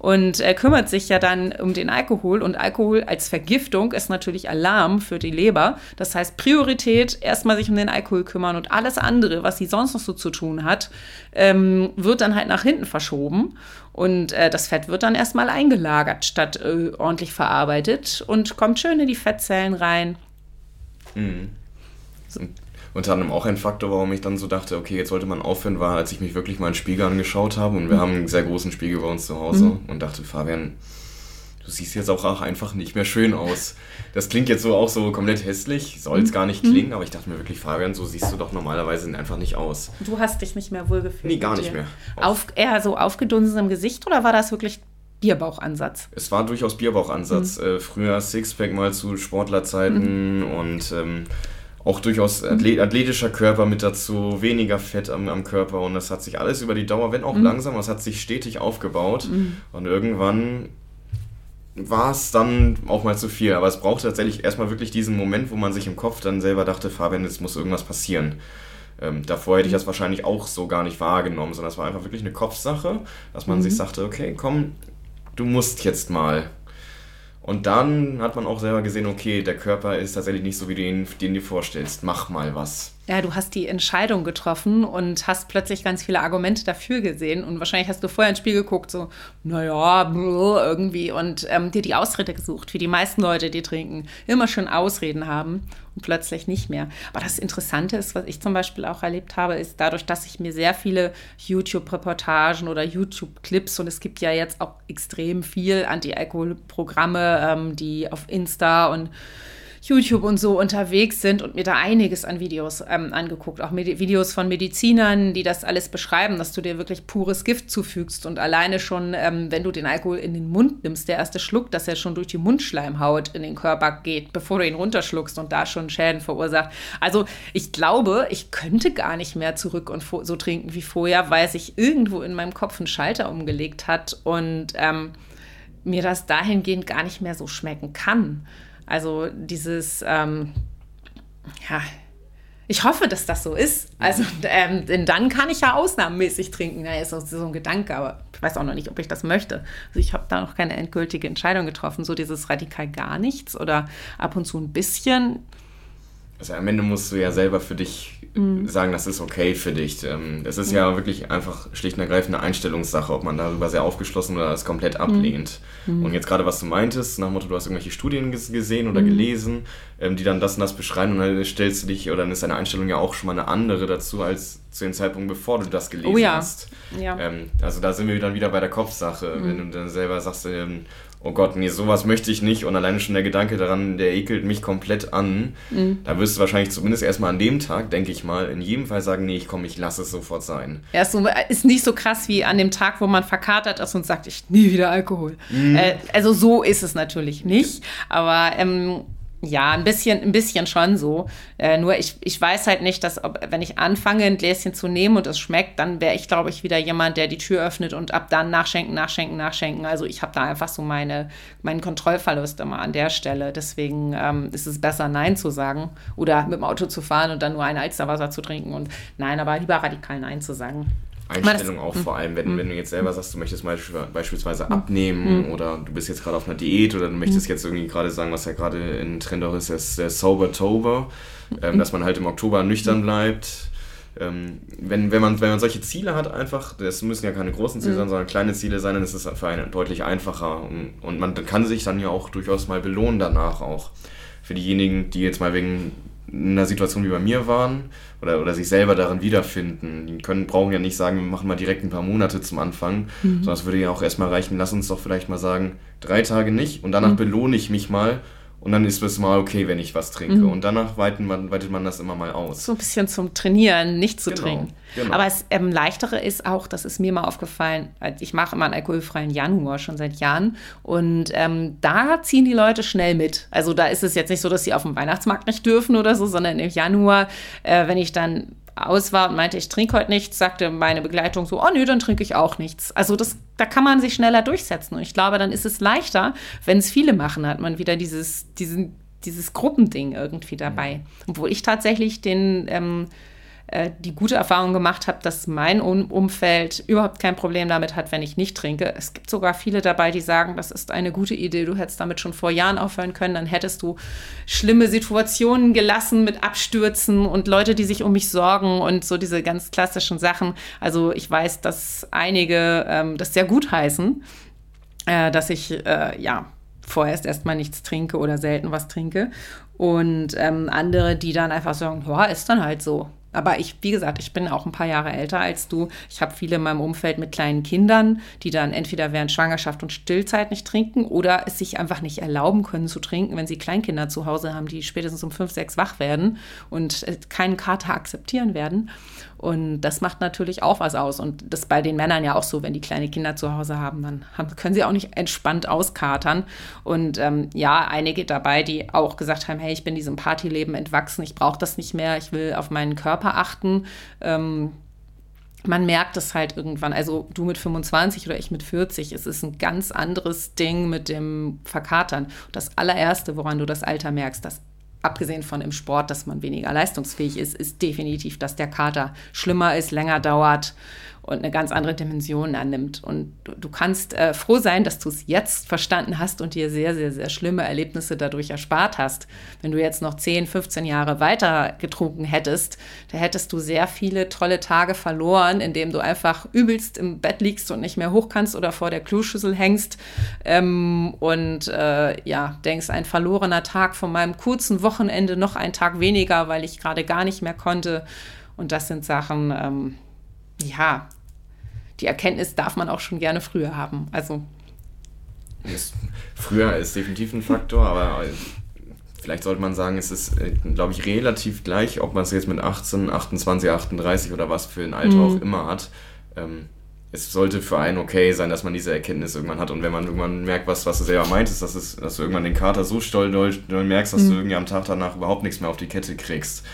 und äh, kümmert sich ja dann um den Alkohol. Und Alkohol als Vergiftung ist natürlich Alarm für die Leber. Das heißt, Priorität erstmal sich um den Alkohol kümmern und alles andere, was sie sonst noch so zu tun hat, ähm, wird dann halt nach hinten verschoben. Und äh, das Fett wird dann erstmal eingelagert, statt äh, ordentlich verarbeitet und kommt schön in die Fettzellen rein. Mhm. Unter anderem auch ein Faktor, warum ich dann so dachte, okay, jetzt sollte man aufhören, war, als ich mich wirklich mal einen Spiegel angeschaut habe und wir mhm. haben einen sehr großen Spiegel bei uns zu Hause mhm. und dachte, Fabian, du siehst jetzt auch einfach nicht mehr schön aus. Das klingt jetzt so auch so komplett hässlich, soll es mhm. gar nicht klingen, mhm. aber ich dachte mir wirklich, Fabian, so siehst du doch normalerweise einfach nicht aus. Du hast dich nicht mehr wohlgefühlt. Nee, gar nicht mehr. Auf, eher so aufgedunsen im Gesicht oder war das wirklich Bierbauchansatz? Es war durchaus Bierbauchansatz. Mhm. Äh, früher Sixpack mal zu Sportlerzeiten mhm. und ähm, auch durchaus athletischer Körper mit dazu, weniger Fett am, am Körper und das hat sich alles über die Dauer, wenn auch mhm. langsam, es hat sich stetig aufgebaut mhm. und irgendwann war es dann auch mal zu viel. Aber es braucht tatsächlich erstmal wirklich diesen Moment, wo man sich im Kopf dann selber dachte, Fabian, jetzt muss irgendwas passieren. Ähm, davor hätte ich das wahrscheinlich auch so gar nicht wahrgenommen, sondern es war einfach wirklich eine Kopfsache, dass man mhm. sich sagte, okay, komm, du musst jetzt mal. Und dann hat man auch selber gesehen, okay, der Körper ist tatsächlich nicht so, wie du ihn, den dir vorstellst. Mach mal was. Ja, du hast die Entscheidung getroffen und hast plötzlich ganz viele Argumente dafür gesehen. Und wahrscheinlich hast du vorher ins Spiel geguckt, so, naja, irgendwie, und ähm, dir die Ausrede gesucht, wie die meisten Leute, die trinken, immer schon Ausreden haben und plötzlich nicht mehr. Aber das Interessante ist, was ich zum Beispiel auch erlebt habe, ist dadurch, dass ich mir sehr viele YouTube-Reportagen oder YouTube-Clips und es gibt ja jetzt auch extrem viel Anti-Alkohol-Programme, ähm, die auf Insta und YouTube und so unterwegs sind und mir da einiges an Videos ähm, angeguckt. Auch Medi Videos von Medizinern, die das alles beschreiben, dass du dir wirklich pures Gift zufügst. Und alleine schon, ähm, wenn du den Alkohol in den Mund nimmst, der erste Schluck, dass er schon durch die Mundschleimhaut in den Körper geht, bevor du ihn runterschluckst und da schon Schäden verursacht. Also ich glaube, ich könnte gar nicht mehr zurück und so trinken wie vorher, weil sich irgendwo in meinem Kopf ein Schalter umgelegt hat und ähm, mir das dahingehend gar nicht mehr so schmecken kann. Also dieses, ähm, ja, ich hoffe, dass das so ist. Also, ähm, denn dann kann ich ja ausnahmemäßig trinken. Ja, ist so ein Gedanke, aber ich weiß auch noch nicht, ob ich das möchte. Also ich habe da noch keine endgültige Entscheidung getroffen. So dieses radikal gar nichts oder ab und zu ein bisschen. Also am Ende musst du ja selber für dich mhm. sagen, das ist okay für dich. Ähm, es ist mhm. ja wirklich einfach schlicht und ergreifend eine Einstellungssache, ob man darüber sehr aufgeschlossen oder es komplett mhm. ablehnt. Mhm. Und jetzt gerade, was du meintest, nach dem Motto, du hast irgendwelche Studien gesehen oder mhm. gelesen, ähm, die dann das und das beschreiben und dann stellst du dich, oder dann ist deine Einstellung ja auch schon mal eine andere dazu als zu dem Zeitpunkt, bevor du das gelesen oh ja. hast. Ja. Ähm, also da sind wir dann wieder bei der Kopfsache. Wenn du dann selber sagst, oh Gott, nee, sowas möchte ich nicht und alleine schon der Gedanke daran, der ekelt mich komplett an. Mhm. Da wirst du wahrscheinlich zumindest erstmal an dem Tag, denke ich mal, in jedem Fall sagen, nee, ich komme, ich lasse es sofort sein. Ja, ist, so, ist nicht so krass wie an dem Tag, wo man verkatert ist und sagt, ich nie wieder Alkohol. Mhm. Äh, also so ist es natürlich nicht, aber ähm, ja, ein bisschen, ein bisschen schon so. Äh, nur ich, ich weiß halt nicht, dass, ob, wenn ich anfange, ein Gläschen zu nehmen und es schmeckt, dann wäre ich, glaube ich, wieder jemand, der die Tür öffnet und ab dann nachschenken, nachschenken, nachschenken. Also ich habe da einfach so meine, meinen Kontrollverlust immer an der Stelle. Deswegen ähm, ist es besser, Nein zu sagen oder mit dem Auto zu fahren und dann nur ein Alsterwasser zu trinken und nein, aber lieber radikal Nein zu sagen. Einstellung auch vor allem, wenn, wenn du jetzt selber sagst, du möchtest beispielsweise abnehmen mhm. oder du bist jetzt gerade auf einer Diät oder du möchtest mhm. jetzt irgendwie gerade sagen, was ja gerade in Trend auch ist, ist der Sober-Tober, ähm, dass man halt im Oktober nüchtern bleibt. Ähm, wenn, wenn, man, wenn man solche Ziele hat, einfach, das müssen ja keine großen Ziele sein, sondern kleine Ziele sein, dann ist es für einen deutlich einfacher und, und man kann sich dann ja auch durchaus mal belohnen danach auch. Für diejenigen, die jetzt mal wegen in einer Situation wie bei mir waren oder, oder sich selber darin wiederfinden. Die können, brauchen ja nicht sagen, wir machen mal direkt ein paar Monate zum Anfang, mhm. sondern es würde ja auch erstmal reichen, lass uns doch vielleicht mal sagen, drei Tage nicht und danach mhm. belohne ich mich mal Und dann ist es mal okay, wenn ich was trinke. Mhm. Und danach weitet man, weitet man das immer mal aus. So ein bisschen zum Trainieren, nicht zu genau, trinken. Genau. Aber das ähm, Leichtere ist auch, das ist mir mal aufgefallen, ich mache immer einen alkoholfreien Januar schon seit Jahren. Und ähm, da ziehen die Leute schnell mit. Also da ist es jetzt nicht so, dass sie auf dem Weihnachtsmarkt nicht dürfen oder so, sondern im Januar, äh, wenn ich dann aus war und meinte, ich trinke heute nichts, sagte meine Begleitung so, oh nö, dann trinke ich auch nichts. Also das, da kann man sich schneller durchsetzen. Und ich glaube, dann ist es leichter, wenn es viele machen, hat man wieder dieses, diesen, dieses Gruppending irgendwie dabei. Obwohl ich tatsächlich den ähm, äh, die gute Erfahrung gemacht habe, dass mein Umfeld überhaupt kein Problem damit hat, wenn ich nicht trinke. Es gibt sogar viele dabei, die sagen, das ist eine gute Idee, du hättest damit schon vor Jahren aufhören können, dann hättest du schlimme Situationen gelassen mit Abstürzen und Leute, die sich um mich sorgen und so diese ganz klassischen Sachen. Also ich weiß, dass einige ähm, das sehr gut heißen, äh, dass ich äh, ja vorerst erstmal nichts trinke oder selten was trinke. Und ähm, andere, die dann einfach sagen, ja, ist dann halt so. Aber ich, wie gesagt, ich bin auch ein paar Jahre älter als du. Ich habe viele in meinem Umfeld mit kleinen Kindern, die dann entweder während Schwangerschaft und Stillzeit nicht trinken oder es sich einfach nicht erlauben können zu trinken, wenn sie Kleinkinder zu Hause haben, die spätestens um fünf, sechs wach werden und äh, keinen Kater akzeptieren werden. Und das macht natürlich auch was aus. Und das bei den Männern ja auch so, wenn die kleine Kinder zu Hause haben, dann haben, können sie auch nicht entspannt auskatern. Und ähm, ja, einige dabei, die auch gesagt haben, hey, ich bin diesem Partyleben entwachsen, ich brauche das nicht mehr, ich will auf meinen Körper achten. Ähm, man merkt es halt irgendwann. Also du mit 25 oder ich mit 40, es ist ein ganz anderes Ding mit dem Verkatern. Das allererste, woran du das Alter merkst, das abgesehen von im Sport, dass man weniger leistungsfähig ist, ist definitiv, dass der Kater schlimmer ist, länger dauert und eine ganz andere Dimension annimmt. Und du, du kannst äh, froh sein, dass du es jetzt verstanden hast und dir sehr, sehr, sehr schlimme Erlebnisse dadurch erspart hast. Wenn du jetzt noch 10, 15 Jahre weiter getrunken hättest, da hättest du sehr viele tolle Tage verloren, indem du einfach übelst im Bett liegst und nicht mehr hoch kannst oder vor der Kloschüssel hängst ähm, und äh, ja, denkst, ein verlorener Tag von meinem kurzen Wochenende, noch ein Tag weniger, weil ich gerade gar nicht mehr konnte. Und das sind Sachen, ähm, ja, die Erkenntnis darf man auch schon gerne früher haben. Also. Ist, früher ist definitiv ein Faktor, aber vielleicht sollte man sagen, es ist, äh, glaube ich, relativ gleich, ob man es jetzt mit 18, 28, 38 oder was für ein Alter mhm. auch immer hat. Ähm, es sollte für einen okay sein, dass man diese Erkenntnis irgendwann hat. Und wenn man irgendwann merkt, was, was du selber meintest, dass, es, dass du irgendwann den Kater so stolz merkst, dass mhm. du irgendwie am Tag danach überhaupt nichts mehr auf die Kette kriegst.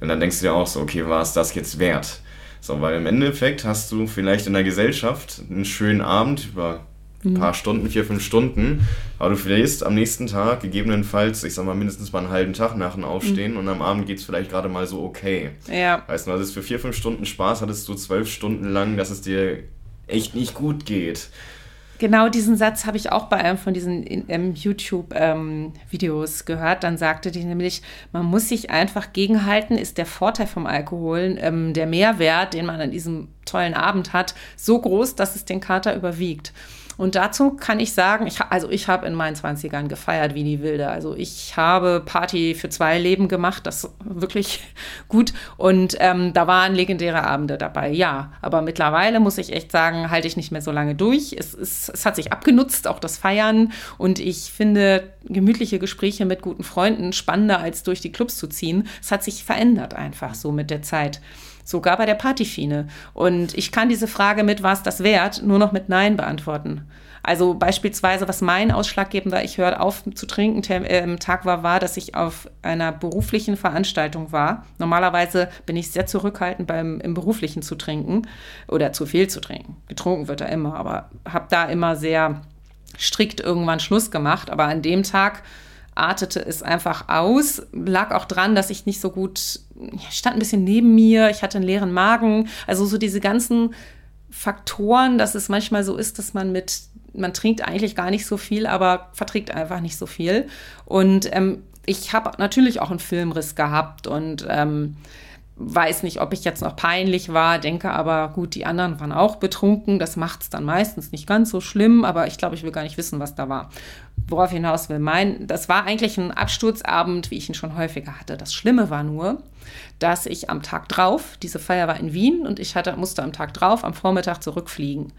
Und dann denkst du dir auch so, okay, war es das jetzt wert? So, weil im Endeffekt hast du vielleicht in der Gesellschaft einen schönen Abend über ein paar mhm. Stunden, vier, fünf Stunden, aber du verlierst am nächsten Tag gegebenenfalls, ich sag mal, mindestens mal einen halben Tag nach dem Aufstehen mhm. und am Abend geht es vielleicht gerade mal so okay. Ja. Weißt du, also für vier, fünf Stunden Spaß hattest du zwölf Stunden lang, dass es dir echt nicht gut geht. Genau diesen Satz habe ich auch bei einem von diesen ähm, YouTube-Videos ähm, gehört. Dann sagte die nämlich, man muss sich einfach gegenhalten, ist der Vorteil vom Alkohol, ähm, der Mehrwert, den man an diesem tollen Abend hat, so groß, dass es den Kater überwiegt. Und dazu kann ich sagen, ich, also ich habe in meinen 20ern gefeiert wie die Wilde. Also ich habe Party für zwei Leben gemacht, das wirklich <laughs> gut. Und ähm, da waren legendäre Abende dabei, ja. Aber mittlerweile muss ich echt sagen, halte ich nicht mehr so lange durch. Es, es, es hat sich abgenutzt, auch das Feiern. Und ich finde gemütliche Gespräche mit guten Freunden spannender, als durch die Clubs zu ziehen. Es hat sich verändert einfach so mit der Zeit sogar bei der Partyfine. Und ich kann diese Frage mit, was das wert, nur noch mit Nein beantworten. Also beispielsweise, was mein ausschlaggebender, ich höre auf zu trinken, äh, Tag war, war, dass ich auf einer beruflichen Veranstaltung war. Normalerweise bin ich sehr zurückhaltend beim im beruflichen zu trinken oder zu viel zu trinken. Getrunken wird da immer, aber habe da immer sehr strikt irgendwann Schluss gemacht. Aber an dem Tag artete es einfach aus. Lag auch dran, dass ich nicht so gut, stand ein bisschen neben mir, ich hatte einen leeren Magen. Also so diese ganzen Faktoren, dass es manchmal so ist, dass man mit, man trinkt eigentlich gar nicht so viel, aber verträgt einfach nicht so viel. Und ähm, ich habe natürlich auch einen Filmriss gehabt und ähm, weiß nicht, ob ich jetzt noch peinlich war, denke aber, gut, die anderen waren auch betrunken. Das macht es dann meistens nicht ganz so schlimm, aber ich glaube, ich will gar nicht wissen, was da war. Worauf hinaus will, mein, das war eigentlich ein Absturzabend, wie ich ihn schon häufiger hatte. Das Schlimme war nur, dass ich am Tag drauf, diese Feier war in Wien und ich hatte, musste am Tag drauf, am Vormittag zurückfliegen.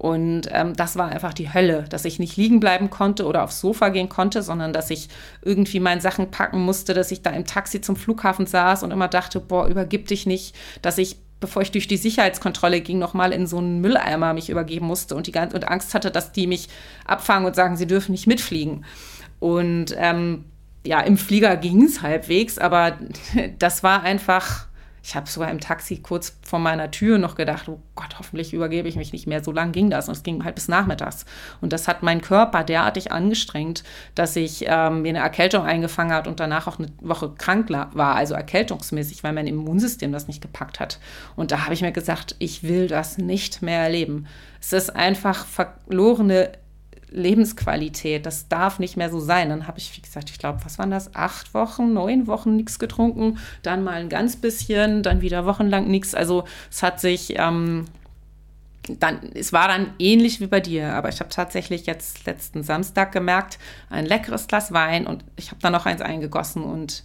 Und ähm, das war einfach die Hölle, dass ich nicht liegen bleiben konnte oder aufs Sofa gehen konnte, sondern dass ich irgendwie meine Sachen packen musste, dass ich da im Taxi zum Flughafen saß und immer dachte, boah, übergib dich nicht, dass ich bevor ich durch die Sicherheitskontrolle ging, nochmal in so einen Mülleimer mich übergeben musste und, die ganze, und Angst hatte, dass die mich abfangen und sagen, sie dürfen nicht mitfliegen. Und ähm, ja, im Flieger ging es halbwegs, aber <laughs> das war einfach ich habe sogar im Taxi kurz vor meiner Tür noch gedacht, oh Gott, hoffentlich übergebe ich mich nicht mehr. So lang ging das und es ging halt bis nachmittags. Und das hat meinen Körper derartig angestrengt, dass ich ähm, mir eine Erkältung eingefangen hat und danach auch eine Woche krank war, also erkältungsmäßig, weil mein Immunsystem das nicht gepackt hat. Und da habe ich mir gesagt, ich will das nicht mehr erleben. Es ist einfach verlorene Lebensqualität. Das darf nicht mehr so sein. Dann habe ich, wie gesagt, ich glaube, was waren das? Acht Wochen, neun Wochen nichts getrunken, dann mal ein ganz bisschen, dann wieder wochenlang nichts. Also es hat sich, ähm, dann, es war dann ähnlich wie bei dir, aber ich habe tatsächlich jetzt letzten Samstag gemerkt, ein leckeres Glas Wein und ich habe da noch eins eingegossen und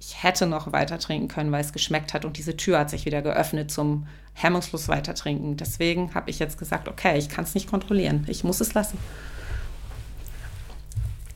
ich hätte noch weiter trinken können, weil es geschmeckt hat und diese Tür hat sich wieder geöffnet zum hemmungslos weiter trinken. Deswegen habe ich jetzt gesagt, okay, ich kann es nicht kontrollieren, ich muss es lassen.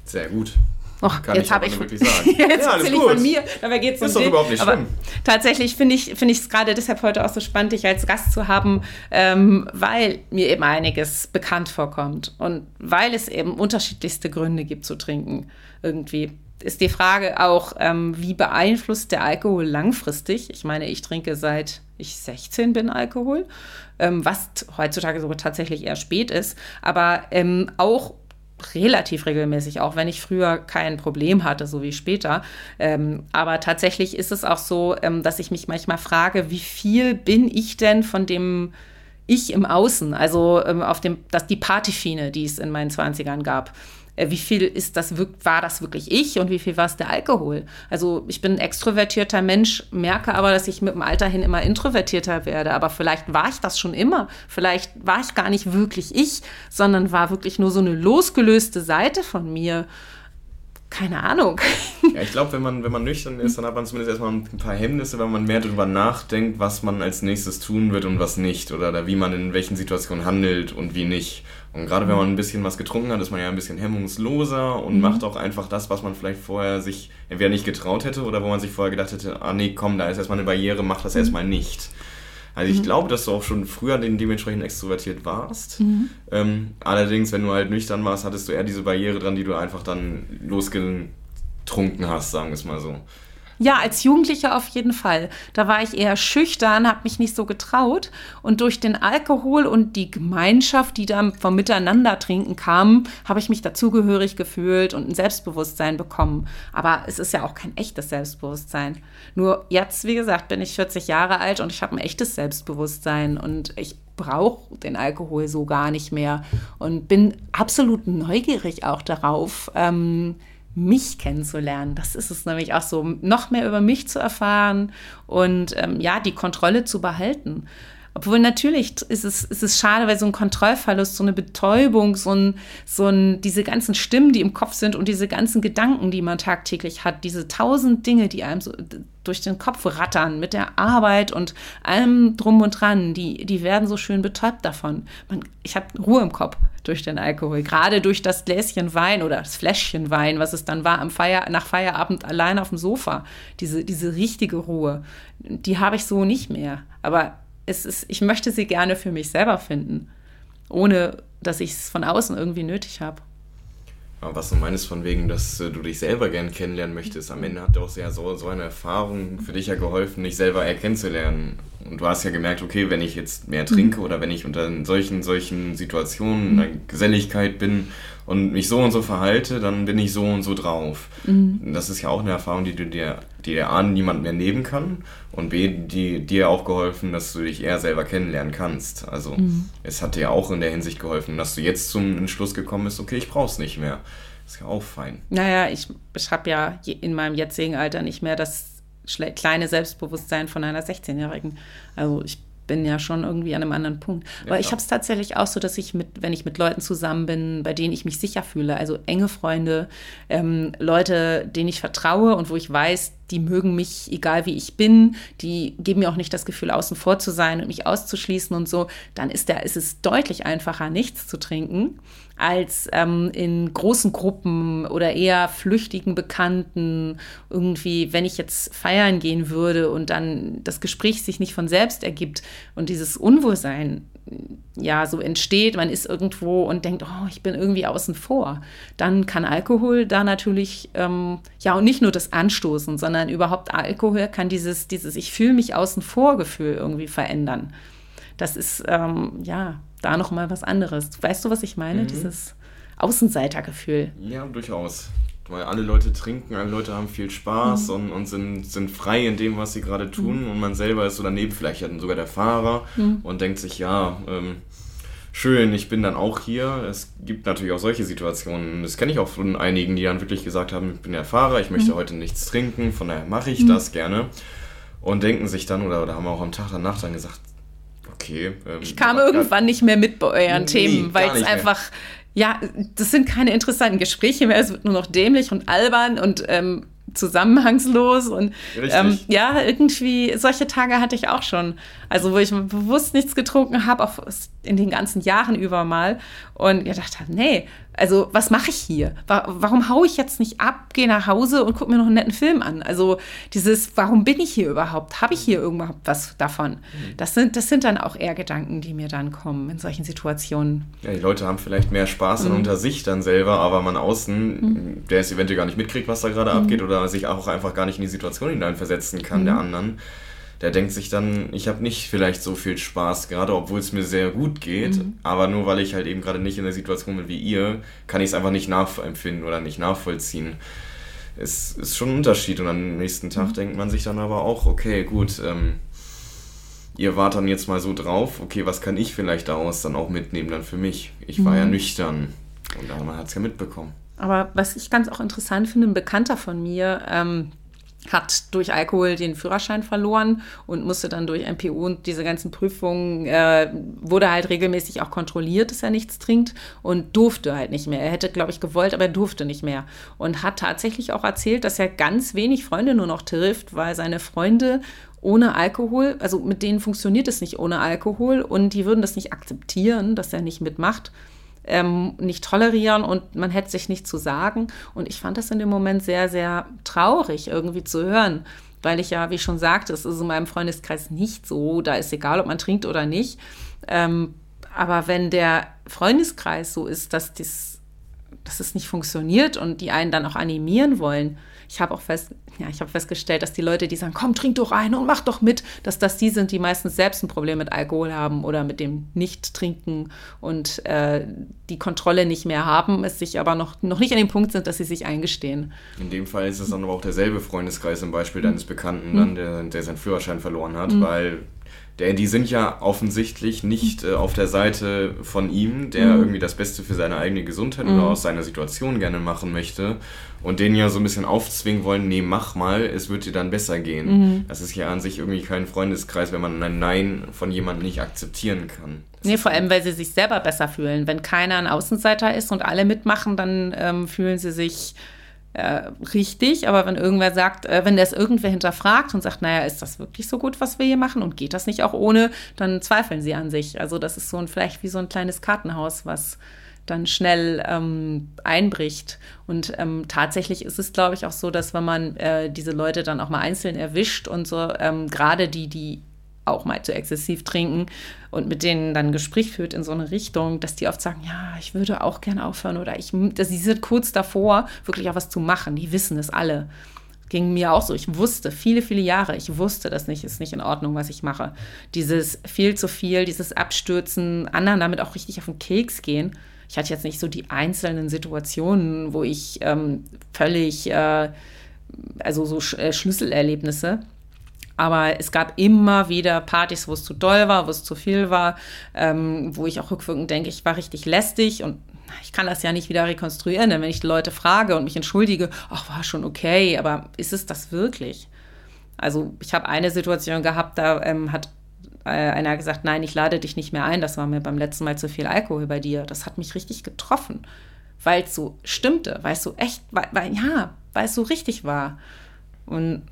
Sehr gut. Och, Kann jetzt habe ich, <laughs> wirklich sagen. jetzt ja, erzähle ich von mir, dabei geht es um Ist doch überhaupt nicht schlimm. tatsächlich finde ich es find gerade deshalb heute auch so spannend, dich als Gast zu haben, ähm, weil mir eben einiges bekannt vorkommt und weil es eben unterschiedlichste Gründe gibt zu trinken. Irgendwie ist die Frage auch, ähm, wie beeinflusst der Alkohol langfristig? Ich meine, ich trinke seit ich 16 bin Alkohol, ähm, was heutzutage sogar tatsächlich eher spät ist, aber ähm, auch relativ regelmäßig, auch wenn ich früher kein Problem hatte, so wie später. Ähm, aber tatsächlich ist es auch so, ähm, dass ich mich manchmal frage, wie viel bin ich denn von dem Ich im Außen, also ähm, auf dem, dass die Partyfine, die es in meinen 20ern gab. Äh, wie viel ist das, war das wirklich ich und wie viel war es der Alkohol? Also ich bin ein extrovertierter Mensch, merke aber, dass ich mit dem Alter hin immer introvertierter werde. Aber vielleicht war ich das schon immer. Vielleicht war ich gar nicht wirklich ich, sondern war wirklich nur so eine losgelöste Seite von mir keine Ahnung. <laughs> Ja, ich glaube, wenn man, wenn man nüchtern ist, dann hat man zumindest erstmal ein paar Hemmnisse, wenn man mehr darüber nachdenkt, was man als nächstes tun wird und was nicht. Oder, wie man in welchen Situationen handelt und wie nicht. Und gerade wenn man ein bisschen was getrunken hat, ist man ja ein bisschen hemmungsloser und mhm. macht auch einfach das, was man vielleicht vorher sich entweder nicht getraut hätte oder wo man sich vorher gedacht hätte, ah nee, komm, da ist erstmal eine Barriere, mach das mhm. erstmal nicht. Also ich mhm. glaube, dass du auch schon früher dementsprechend extrovertiert warst. Mhm. Ähm, allerdings, wenn du halt nüchtern warst, hattest du eher diese Barriere dran, die du einfach dann losgetrunken hast, sagen wir es mal so. Ja, als Jugendlicher auf jeden Fall. Da war ich eher schüchtern, habe mich nicht so getraut. Und durch den Alkohol und die Gemeinschaft, die dann vom Miteinander trinken kam, habe ich mich dazugehörig gefühlt und ein Selbstbewusstsein bekommen. Aber es ist ja auch kein echtes Selbstbewusstsein. Nur jetzt, wie gesagt, bin ich 40 Jahre alt und ich habe ein echtes Selbstbewusstsein und ich brauche den Alkohol so gar nicht mehr und bin absolut neugierig auch darauf, ähm, mich kennenzulernen. Das ist es nämlich auch so, noch mehr über mich zu erfahren und ähm, ja, die Kontrolle zu behalten. Obwohl natürlich ist es, ist es schade, weil so ein Kontrollverlust, so eine Betäubung, so ein, so ein, diese ganzen Stimmen, die im Kopf sind und diese ganzen Gedanken, die man tagtäglich hat, diese tausend Dinge, die einem so durch den Kopf rattern mit der Arbeit und allem drum und dran, die, die werden so schön betäubt davon. Man, ich habe Ruhe im Kopf durch den Alkohol, gerade durch das Gläschen Wein oder das Fläschchen Wein, was es dann war am Feier, nach Feierabend allein auf dem Sofa. Diese, diese richtige Ruhe, die habe ich so nicht mehr. Aber es ist, ich möchte sie gerne für mich selber finden, ohne dass ich es von außen irgendwie nötig habe. Was du meinst von wegen, dass äh, du dich selber gern kennenlernen möchtest, am Ende hat auch sehr so, so eine Erfahrung für dich ja geholfen, dich selber erkennenzulernen. Und du hast ja gemerkt, okay, wenn ich jetzt mehr trinke mhm. oder wenn ich unter solchen, solchen Situationen in der Geselligkeit bin und mich so und so verhalte, dann bin ich so und so drauf. Mhm. Das ist ja auch eine Erfahrung, die du dir, die dir A, niemand mehr nehmen kann und B, die dir auch geholfen, dass du dich eher selber kennenlernen kannst. Also mhm. es hat dir auch in der Hinsicht geholfen, dass du jetzt zum Entschluss gekommen bist, okay, ich brauch's nicht mehr. Ist ja auch fein. Naja, ich, ich habe ja in meinem jetzigen Alter nicht mehr das kleine Selbstbewusstsein von einer 16-Jährigen. Also ich bin ja schon irgendwie an einem anderen Punkt. Ja, Aber ich habe es tatsächlich auch so, dass ich mit, wenn ich mit Leuten zusammen bin, bei denen ich mich sicher fühle, also enge Freunde, ähm, Leute, denen ich vertraue und wo ich weiß, die mögen mich, egal wie ich bin, die geben mir auch nicht das Gefühl, außen vor zu sein und mich auszuschließen und so, dann ist, der, ist es deutlich einfacher, nichts zu trinken, als ähm, in großen Gruppen oder eher flüchtigen Bekannten. Irgendwie, wenn ich jetzt feiern gehen würde und dann das Gespräch sich nicht von selbst ergibt und dieses Unwohlsein ja so entsteht, man ist irgendwo und denkt, oh, ich bin irgendwie außen vor, dann kann Alkohol da natürlich, ähm, ja, und nicht nur das Anstoßen, sondern überhaupt Alkohol kann dieses, dieses Ich fühle mich außen vor Gefühl irgendwie verändern. Das ist, ähm, ja, da nochmal was anderes. Weißt du, was ich meine? Mhm. Dieses Außenseitergefühl. Ja, durchaus. Weil alle Leute trinken, alle Leute haben viel Spaß mhm. und, und sind, sind frei in dem, was sie gerade tun. Mhm. Und man selber ist so daneben, vielleicht sogar der Fahrer mhm. und denkt sich, ja, ähm, schön, ich bin dann auch hier. Es gibt natürlich auch solche Situationen. Das kenne ich auch von einigen, die dann wirklich gesagt haben, ich bin der Fahrer, ich möchte mhm. heute nichts trinken, von daher mache ich mhm. das gerne. Und denken sich dann, oder, oder haben auch am Tag danach dann gesagt, okay. Ähm, ich kam irgendwann nicht mehr mit bei euren nee, Themen, weil es einfach, ja, das sind keine interessanten Gespräche mehr, es wird nur noch dämlich und albern und ähm, zusammenhangslos und ähm, ja, irgendwie solche Tage hatte ich auch schon. Also wo ich bewusst nichts getrunken habe, auch in den ganzen Jahren über mal und ich dachte, nee, also was mache ich hier? Warum haue ich jetzt nicht ab, gehe nach Hause und gucke mir noch einen netten Film an? Also dieses, warum bin ich hier überhaupt? Habe ich hier überhaupt was davon? Mhm. Das sind, das sind dann auch eher Gedanken, die mir dann kommen in solchen Situationen. Ja, die Leute haben vielleicht mehr Spaß mhm. unter sich dann selber, aber man außen, mhm. der es eventuell gar nicht mitkriegt, was da gerade mhm. abgeht oder sich auch einfach gar nicht in die Situation hineinversetzen kann, der mhm. anderen der denkt sich dann, ich habe nicht vielleicht so viel Spaß gerade, obwohl es mir sehr gut geht, mhm. aber nur weil ich halt eben gerade nicht in der Situation bin wie ihr, kann ich es einfach nicht nachempfinden oder nicht nachvollziehen. Es ist schon ein Unterschied und am nächsten Tag mhm. denkt man sich dann aber auch, okay, gut, ähm, ihr wart dann jetzt mal so drauf, okay, was kann ich vielleicht daraus dann auch mitnehmen dann für mich? Ich war mhm. ja nüchtern und man hat es ja mitbekommen. Aber was ich ganz auch interessant finde, ein Bekannter von mir, ähm, hat durch Alkohol den Führerschein verloren und musste dann durch MPU und diese ganzen Prüfungen, äh, wurde halt regelmäßig auch kontrolliert, dass er nichts trinkt und durfte halt nicht mehr. Er hätte, glaube ich, gewollt, aber er durfte nicht mehr. Und hat tatsächlich auch erzählt, dass er ganz wenig Freunde nur noch trifft, weil seine Freunde ohne Alkohol, also mit denen funktioniert es nicht ohne Alkohol und die würden das nicht akzeptieren, dass er nicht mitmacht ähm, nicht tolerieren und man hätte sich nicht zu sagen. Und ich fand das in dem Moment sehr, sehr traurig irgendwie zu hören, weil ich ja, wie ich schon sagte, es ist in meinem Freundeskreis nicht so, da ist egal, ob man trinkt oder nicht. Ähm, aber wenn der Freundeskreis so ist, dass, dies, dass es nicht funktioniert und die einen dann auch animieren wollen, ich habe auch fest, ja, ich habe festgestellt, dass die Leute, die sagen, komm, trink doch ein und mach doch mit, dass das die sind, die meistens selbst ein Problem mit Alkohol haben oder mit dem Nicht-Trinken und äh, die Kontrolle nicht mehr haben, es sich aber noch, noch nicht an dem Punkt sind, dass sie sich eingestehen. In dem Fall ist es dann aber auch derselbe Freundeskreis im Beispiel deines Bekannten, dann, der, der seinen Führerschein verloren hat, mhm. weil der, die sind ja offensichtlich nicht äh, auf der Seite von ihm, der mhm. irgendwie das Beste für seine eigene Gesundheit mhm. oder aus seiner Situation gerne machen möchte und den ja so ein bisschen aufzwingen wollen, nee, mach mal, es wird dir dann besser gehen. Mhm. Das ist ja an sich irgendwie kein Freundeskreis, wenn man ein Nein von jemandem nicht akzeptieren kann. Das nee, vor allem, weil sie sich selber besser fühlen. Wenn keiner ein Außenseiter ist und alle mitmachen, dann ähm, fühlen sie sich äh, richtig, aber wenn irgendwer sagt, äh, wenn das irgendwer hinterfragt und sagt, naja, ist das wirklich so gut, was wir hier machen und geht das nicht auch ohne, dann zweifeln sie an sich. Also das ist so ein vielleicht wie so ein kleines Kartenhaus, was dann schnell ähm, einbricht. Und ähm, tatsächlich ist es, glaube ich, auch so, dass wenn man äh, diese Leute dann auch mal einzeln erwischt und so, ähm, gerade die, die auch mal zu exzessiv trinken und mit denen dann ein Gespräch führt in so eine Richtung, dass die oft sagen, ja, ich würde auch gerne aufhören oder ich, dass sie sind kurz davor, wirklich auch was zu machen. Die wissen es alle. Ging mir auch so. Ich wusste viele, viele Jahre, ich wusste, das nicht ist nicht in Ordnung, was ich mache. Dieses viel zu viel, dieses Abstürzen, anderen damit auch richtig auf den Keks gehen. Ich hatte jetzt nicht so die einzelnen Situationen, wo ich ähm, völlig, äh, also so Sch äh, Schlüsselerlebnisse, aber es gab immer wieder Partys, wo es zu doll war, wo es zu viel war, ähm, wo ich auch rückwirkend denke, ich war richtig lästig und ich kann das ja nicht wieder rekonstruieren, denn wenn ich die Leute frage und mich entschuldige, ach, war schon okay, aber ist es das wirklich? Also ich habe eine Situation gehabt, da ähm, hat äh, einer gesagt, nein, ich lade dich nicht mehr ein, das war mir beim letzten Mal zu viel Alkohol bei dir. Das hat mich richtig getroffen, weil es so stimmte, weil es so echt, weil, weil ja, weil es so richtig war. Und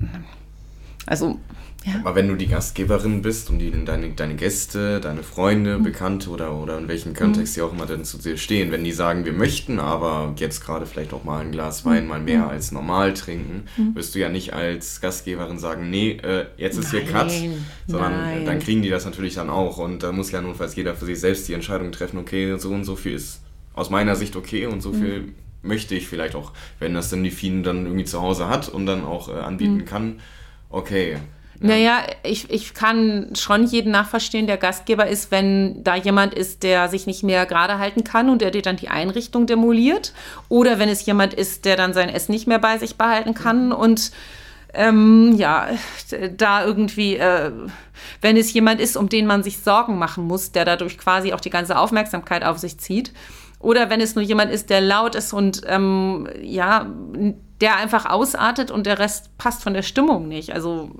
also ja. Aber wenn du die Gastgeberin bist und die, deine, deine Gäste, deine Freunde, mhm. Bekannte oder, oder in welchem Kontext mhm. die auch immer denn zu dir stehen, wenn die sagen, wir möchten aber jetzt gerade vielleicht auch mal ein Glas Wein mhm. mal mehr mhm. als normal trinken, mhm. wirst du ja nicht als Gastgeberin sagen, nee, äh, jetzt ist Nein. hier Cut, sondern Nein. dann kriegen die das natürlich dann auch und da muss ja notfalls jeder für sich selbst die Entscheidung treffen, okay, so und so viel ist aus meiner Sicht okay und so mhm. viel möchte ich vielleicht auch, wenn das dann die Fien dann irgendwie zu Hause hat und dann auch äh, anbieten kann, okay. Naja, ich, ich kann schon jeden nachverstehen, der Gastgeber ist, wenn da jemand ist, der sich nicht mehr gerade halten kann und der dir dann die Einrichtung demoliert. Oder wenn es jemand ist, der dann sein Essen nicht mehr bei sich behalten kann und ähm, ja, da irgendwie, äh, wenn es jemand ist, um den man sich Sorgen machen muss, der dadurch quasi auch die ganze Aufmerksamkeit auf sich zieht. Oder wenn es nur jemand ist, der laut ist und ähm, ja, der einfach ausartet und der Rest passt von der Stimmung nicht. Also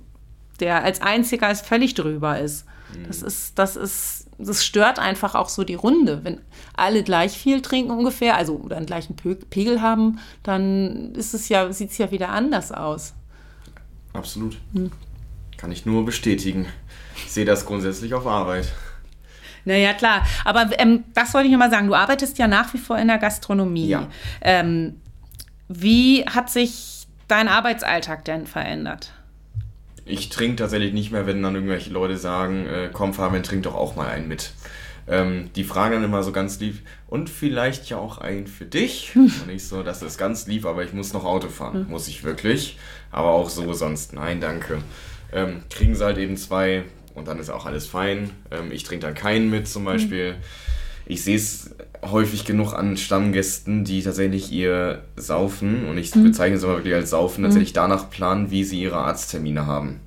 der als einziger ist völlig drüber ist. Mhm. Das ist, das ist, das stört einfach auch so die Runde. Wenn alle gleich viel trinken ungefähr, also oder einen gleichen Pegel haben, dann ist es ja, sieht es ja wieder anders aus. Absolut. Hm. Kann ich nur bestätigen. Ich sehe das grundsätzlich auf Arbeit. Naja, klar. Aber ähm, das wollte ich nochmal sagen. Du arbeitest ja nach wie vor in der Gastronomie. Ja. Ähm, wie hat sich dein Arbeitsalltag denn verändert? Ich trinke tatsächlich nicht mehr, wenn dann irgendwelche Leute sagen, äh, komm Fabian, trink doch auch mal einen mit. Ähm, die fragen dann immer so ganz lieb, und vielleicht ja auch einen für dich. Hm. <laughs> Und ich so, das ist ganz lieb, aber ich muss noch Auto fahren. Hm. Muss ich wirklich. Aber auch so sonst, nein, danke. Ähm, kriegen sie halt eben zwei und dann ist auch alles fein. Ähm, ich trinke dann keinen mit zum hm. Beispiel. Hm. Ich sehe es häufig genug an Stammgästen, die tatsächlich ihr Saufen, und ich hm. bezeichne es aber wirklich als Saufen, tatsächlich hm. danach planen, wie sie ihre Arzttermine haben.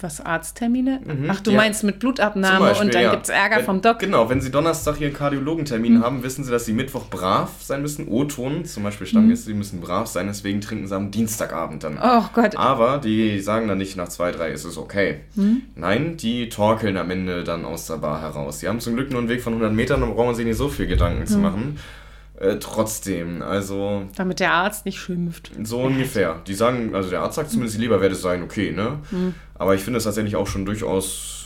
Was Arzttermine? Mhm, Ach, du ja. meinst mit Blutabnahme Beispiel, und dann ja. gibt es Ärger wenn, vom Doc. Genau, wenn sie Donnerstag ihren Kardiologentermin mhm. haben, wissen sie, dass sie Mittwoch brav sein müssen. O-Ton, zum Beispiel Stammgäste, mhm. die müssen brav sein, deswegen trinken sie am Dienstagabend dann. Oh Gott. Aber die sagen dann nicht nach zwei, drei, ist es okay. Mhm. Nein, die torkeln am Ende dann aus der Bar heraus. Die haben zum Glück nur einen Weg von 100 Metern, da braucht man sich nicht so viel Gedanken zu mhm. machen. Äh, trotzdem, also. Damit der Arzt nicht schimpft. So ungefähr. Die sagen, also der Arzt sagt zumindest, lieber wäre das sein, okay, ne? Mhm. Aber ich finde es tatsächlich auch schon durchaus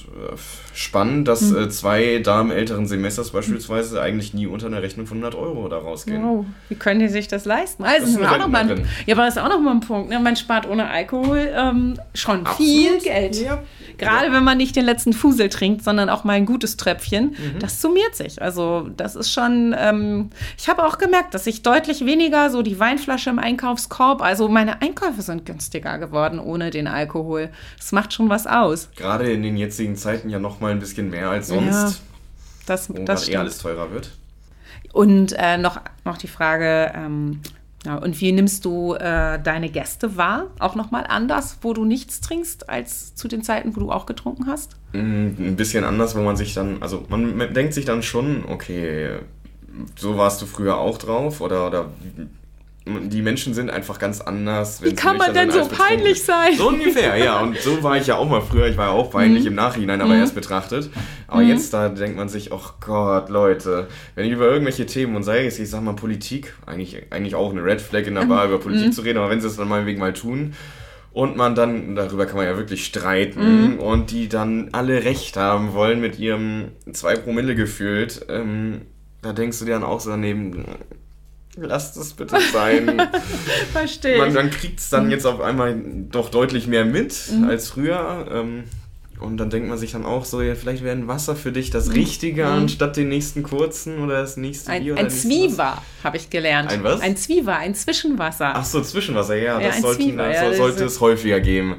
spannend, dass äh, zwei Damen älteren Semesters beispielsweise eigentlich nie unter einer Rechnung von 100 Euro da rausgehen. Wow. Wie können die sich das leisten? Also, das ist auch noch mal ein, ja, aber das ist auch noch mal ein Punkt. Ne? Man spart ohne Alkohol ähm, schon Absolut. viel Geld. Ja. Gerade ja. wenn man nicht den letzten Fusel trinkt, sondern auch mal ein gutes Tröpfchen. Mhm. Das summiert sich. Also das ist schon, ähm, ich habe auch gemerkt, dass ich deutlich weniger so die Weinflasche im Einkaufskorb, also meine Einkäufe sind günstiger geworden ohne den Alkohol. Das macht schon was aus. Gerade in den jetzigen Zeiten ja noch mal ein bisschen mehr als sonst. Ja, das, wo das eh alles teurer wird. Und äh, noch, noch die Frage, ähm, ja, und wie nimmst du äh, deine Gäste wahr? Auch nochmal anders, wo du nichts trinkst, als zu den Zeiten, wo du auch getrunken hast? Mm, ein bisschen anders, wo man sich dann, also man denkt sich dann schon, okay, so warst du früher auch drauf oder, oder die Menschen sind einfach ganz anders. Wie kann man denn so peinlich sein? So ungefähr, ja. Und so war ich ja auch mal früher. Ich war ja auch peinlich mhm. im Nachhinein, aber mhm. erst betrachtet. Aber mhm. jetzt da denkt man sich, oh Gott, Leute, wenn ich über irgendwelche Themen und sei es, ich sag mal Politik, eigentlich, eigentlich auch eine Red Flag in der Bar über Politik mhm. zu reden, aber wenn sie es dann meinetwegen mal tun, und man dann, darüber kann man ja wirklich streiten, mhm. und die dann alle Recht haben wollen mit ihrem 2 Promille gefühlt, ähm, da denkst du dir dann auch so daneben, Lasst es bitte sein. <laughs> Verstehe. Man, man kriegt es dann jetzt auf einmal doch deutlich mehr mit mhm. als früher. Ähm, und dann denkt man sich dann auch so, ja, vielleicht wäre ein Wasser für dich das mhm. Richtige mhm. anstatt den nächsten kurzen oder das nächste ein, Bier. Ein Zwieber, habe ich gelernt. Ein was? Ein Zwieber, ein Zwischenwasser. Ach so, Zwischenwasser, ja. ja das, sollten, Zwieber, das ja, sollte es häufiger geben.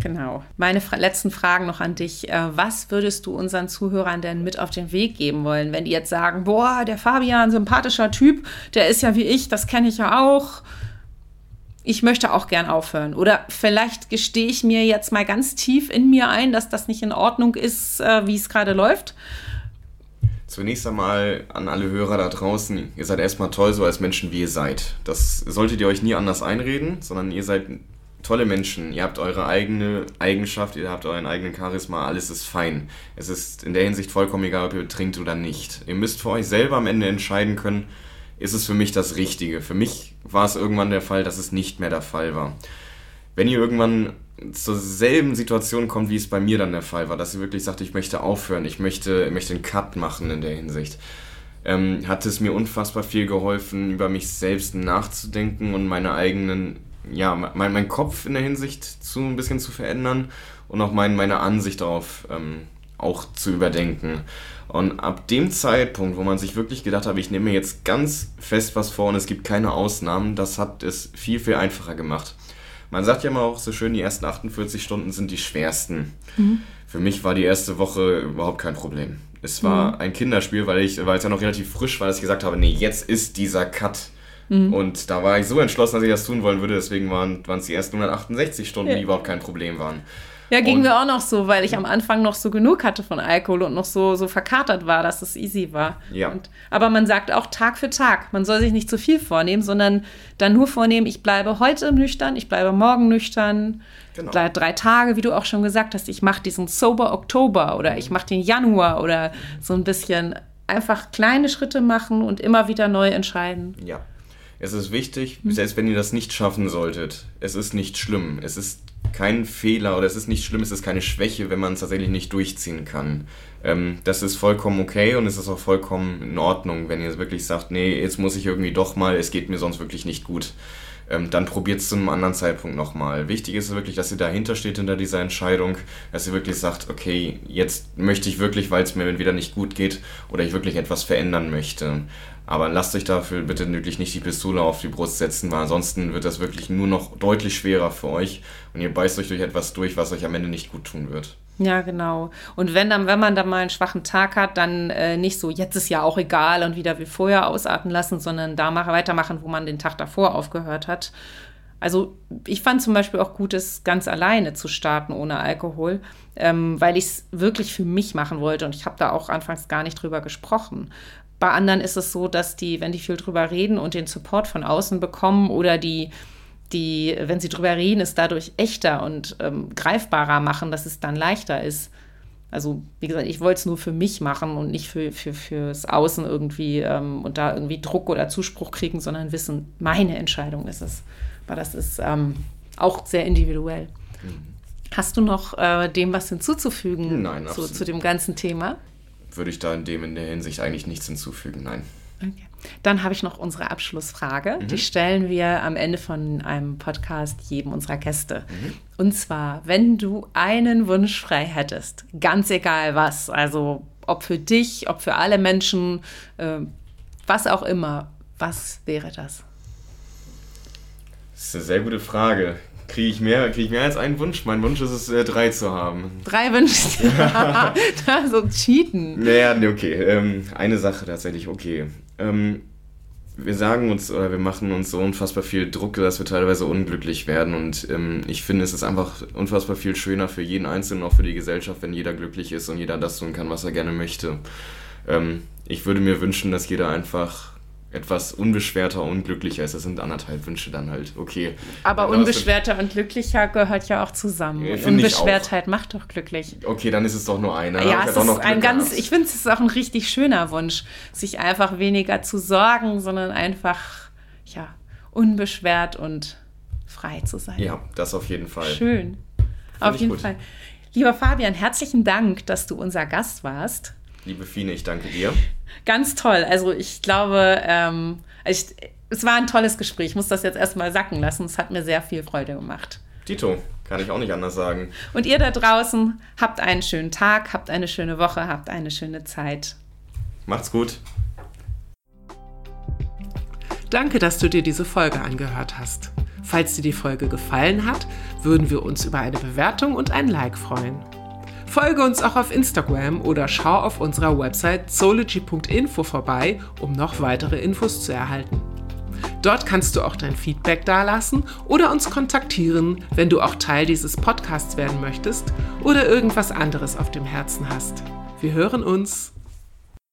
Genau. Meine letzten Fragen noch an dich. Äh, was würdest du unseren Zuhörern denn mit auf den Weg geben wollen, wenn die jetzt sagen, boah, der Fabian, sympathischer Typ, der ist ja wie ich, das kenne ich ja auch. Ich möchte auch gern aufhören. Oder vielleicht gestehe ich mir jetzt mal ganz tief in mir ein, dass das nicht in Ordnung ist, äh, wie es gerade läuft. Zunächst einmal an alle Hörer da draußen, ihr seid erstmal toll so als Menschen, wie ihr seid. Das solltet ihr euch nie anders einreden, sondern ihr seid tolle Menschen, ihr habt eure eigene Eigenschaft, ihr habt euren eigenen Charisma, alles ist fein. Es ist in der Hinsicht vollkommen egal, ob ihr trinkt oder nicht. Ihr müsst für euch selber am Ende entscheiden können, ist es für mich das Richtige. Für mich war es irgendwann der Fall, dass es nicht mehr der Fall war. wenn ihr irgendwann zur selben Situation kommt, wie es bei mir dann der Fall war, dass ihr wirklich sagt, ich möchte aufhören, ich möchte, möchte einen Cut machen in der Hinsicht, ähm, hat es mir unfassbar viel geholfen, über mich selbst nachzudenken und meine eigenen, ja, mein, mein Kopf in der Hinsicht zu ein bisschen zu verändern und auch mein, meine Ansicht darauf ähm, auch zu überdenken. Und ab dem Zeitpunkt, wo man sich wirklich gedacht hat, ich nehme mir jetzt ganz fest was vor und es gibt keine Ausnahmen, das hat es viel, viel einfacher gemacht. Man sagt ja immer auch so schön, die ersten 48 Stunden sind die schwersten. Mhm. Für mich war die erste Woche überhaupt kein Problem. Es war mhm. ein Kinderspiel, weil ich, weil es ja noch relativ frisch war, dass ich gesagt habe, nee, jetzt ist dieser Cut. Mhm. Und da war ich so entschlossen, dass ich das tun wollen würde. Deswegen waren es die ersten 168 Stunden, ja. die überhaupt kein Problem waren. Ja, ging und, mir auch noch so, weil ich am Anfang noch so genug hatte von Alkohol und noch so, so verkatert war, dass es easy war. Ja. Und, aber man sagt auch Tag für Tag. Man soll sich nicht zu viel vornehmen, sondern dann nur vornehmen, ich bleibe heute nüchtern, ich bleibe morgen nüchtern. Genau. Drei Tage, wie du auch schon gesagt hast, ich mache diesen Sober Oktober oder ich mache den Januar oder so ein bisschen einfach kleine Schritte machen und immer wieder neu entscheiden. Ja. Es ist wichtig, hm. selbst wenn ihr das nicht schaffen solltet, es ist nicht schlimm. Es ist kein Fehler oder es ist nicht schlimm, es ist keine Schwäche, wenn man es tatsächlich nicht durchziehen kann. Ähm, das ist vollkommen okay und es ist auch vollkommen in Ordnung, wenn ihr wirklich sagt, nee, jetzt muss ich irgendwie doch mal, es geht mir sonst wirklich nicht gut. Ähm, dann probiert es zu einem anderen Zeitpunkt nochmal. Wichtig ist wirklich, dass ihr dahinter steht hinter dieser Entscheidung, dass ihr wirklich sagt, okay, jetzt möchte ich wirklich, weil es mir entweder nicht gut geht oder ich wirklich etwas verändern möchte. Aber lasst euch dafür bitte wirklich nicht die Pistole auf die Brust setzen, weil ansonsten wird das wirklich nur noch deutlich schwerer für euch und ihr beißt euch durch etwas durch, was euch am Ende nicht gut tun wird. Ja, genau. Und wenn dann, wenn man dann mal einen schwachen Tag hat, dann äh, nicht so, jetzt ist ja auch egal und wieder wie vorher ausarten lassen, sondern da mal weitermachen, wo man den Tag davor aufgehört hat. Also ich fand zum Beispiel auch gut, es ganz alleine zu starten ohne Alkohol, ähm, weil ich es wirklich für mich machen wollte und ich habe da auch anfangs gar nicht drüber gesprochen. Bei anderen ist es so, dass die, wenn die viel drüber reden und den Support von außen bekommen oder die, die, wenn sie drüber reden, es dadurch echter und ähm, greifbarer machen, dass es dann leichter ist. Also, wie gesagt, ich wollte es nur für mich machen und nicht für, für, fürs Außen irgendwie ähm, und da irgendwie Druck oder Zuspruch kriegen, sondern wissen, meine Entscheidung ist es. Aber das ist ähm, auch sehr individuell. Mhm. Hast du noch äh, dem was hinzuzufügen Nein, zu, zu dem ganzen Thema? Würde ich da in dem in der Hinsicht eigentlich nichts hinzufügen, nein. Okay. Dann habe ich noch unsere Abschlussfrage. Mhm. Die stellen wir am Ende von einem Podcast jedem unserer Gäste. Mhm. Und zwar, wenn du einen Wunsch frei hättest, ganz egal was, also ob für dich, ob für alle Menschen, äh, was auch immer, was wäre das? Das ist eine sehr gute Frage. Kriege ich, mehr, krieg ich mehr als einen Wunsch? Mein Wunsch ist es, äh, drei zu haben. Drei Wünsche? <laughs> da so cheaten. Naja, nee, okay. Ähm, eine Sache tatsächlich, okay. Ähm, wir sagen uns oder wir machen uns so unfassbar viel Druck, dass wir teilweise unglücklich werden. Und ähm, ich finde, es ist einfach unfassbar viel schöner für jeden Einzelnen, auch für die Gesellschaft, wenn jeder glücklich ist und jeder das tun kann, was er gerne möchte. Ähm, ich würde mir wünschen, dass jeder einfach etwas unbeschwerter, unglücklicher ist. Das sind anderthalb Wünsche dann halt. Okay. Aber unbeschwerter und glücklicher gehört ja auch zusammen. Ja, Unbeschwertheit macht doch glücklich. Okay, dann ist es doch nur einer. Ja, es ist ein ganz, ich finde, es ist auch ein richtig schöner Wunsch, sich einfach weniger zu sorgen, sondern einfach, ja, unbeschwert und frei zu sein. Ja, das auf jeden Fall. Schön. Find auf jeden gut. Fall. Lieber Fabian, herzlichen Dank, dass du unser Gast warst. Liebe Fine, ich danke dir. Ganz toll. Also ich glaube, ähm, ich, es war ein tolles Gespräch. Ich muss das jetzt erstmal sacken lassen. Es hat mir sehr viel Freude gemacht. Tito, kann ich auch nicht anders sagen. Und ihr da draußen, habt einen schönen Tag, habt eine schöne Woche, habt eine schöne Zeit. Macht's gut. Danke, dass du dir diese Folge angehört hast. Falls dir die Folge gefallen hat, würden wir uns über eine Bewertung und ein Like freuen. Folge uns auch auf Instagram oder schau auf unserer Website zoology.info vorbei, um noch weitere Infos zu erhalten. Dort kannst du auch dein Feedback dalassen oder uns kontaktieren, wenn du auch Teil dieses Podcasts werden möchtest oder irgendwas anderes auf dem Herzen hast. Wir hören uns.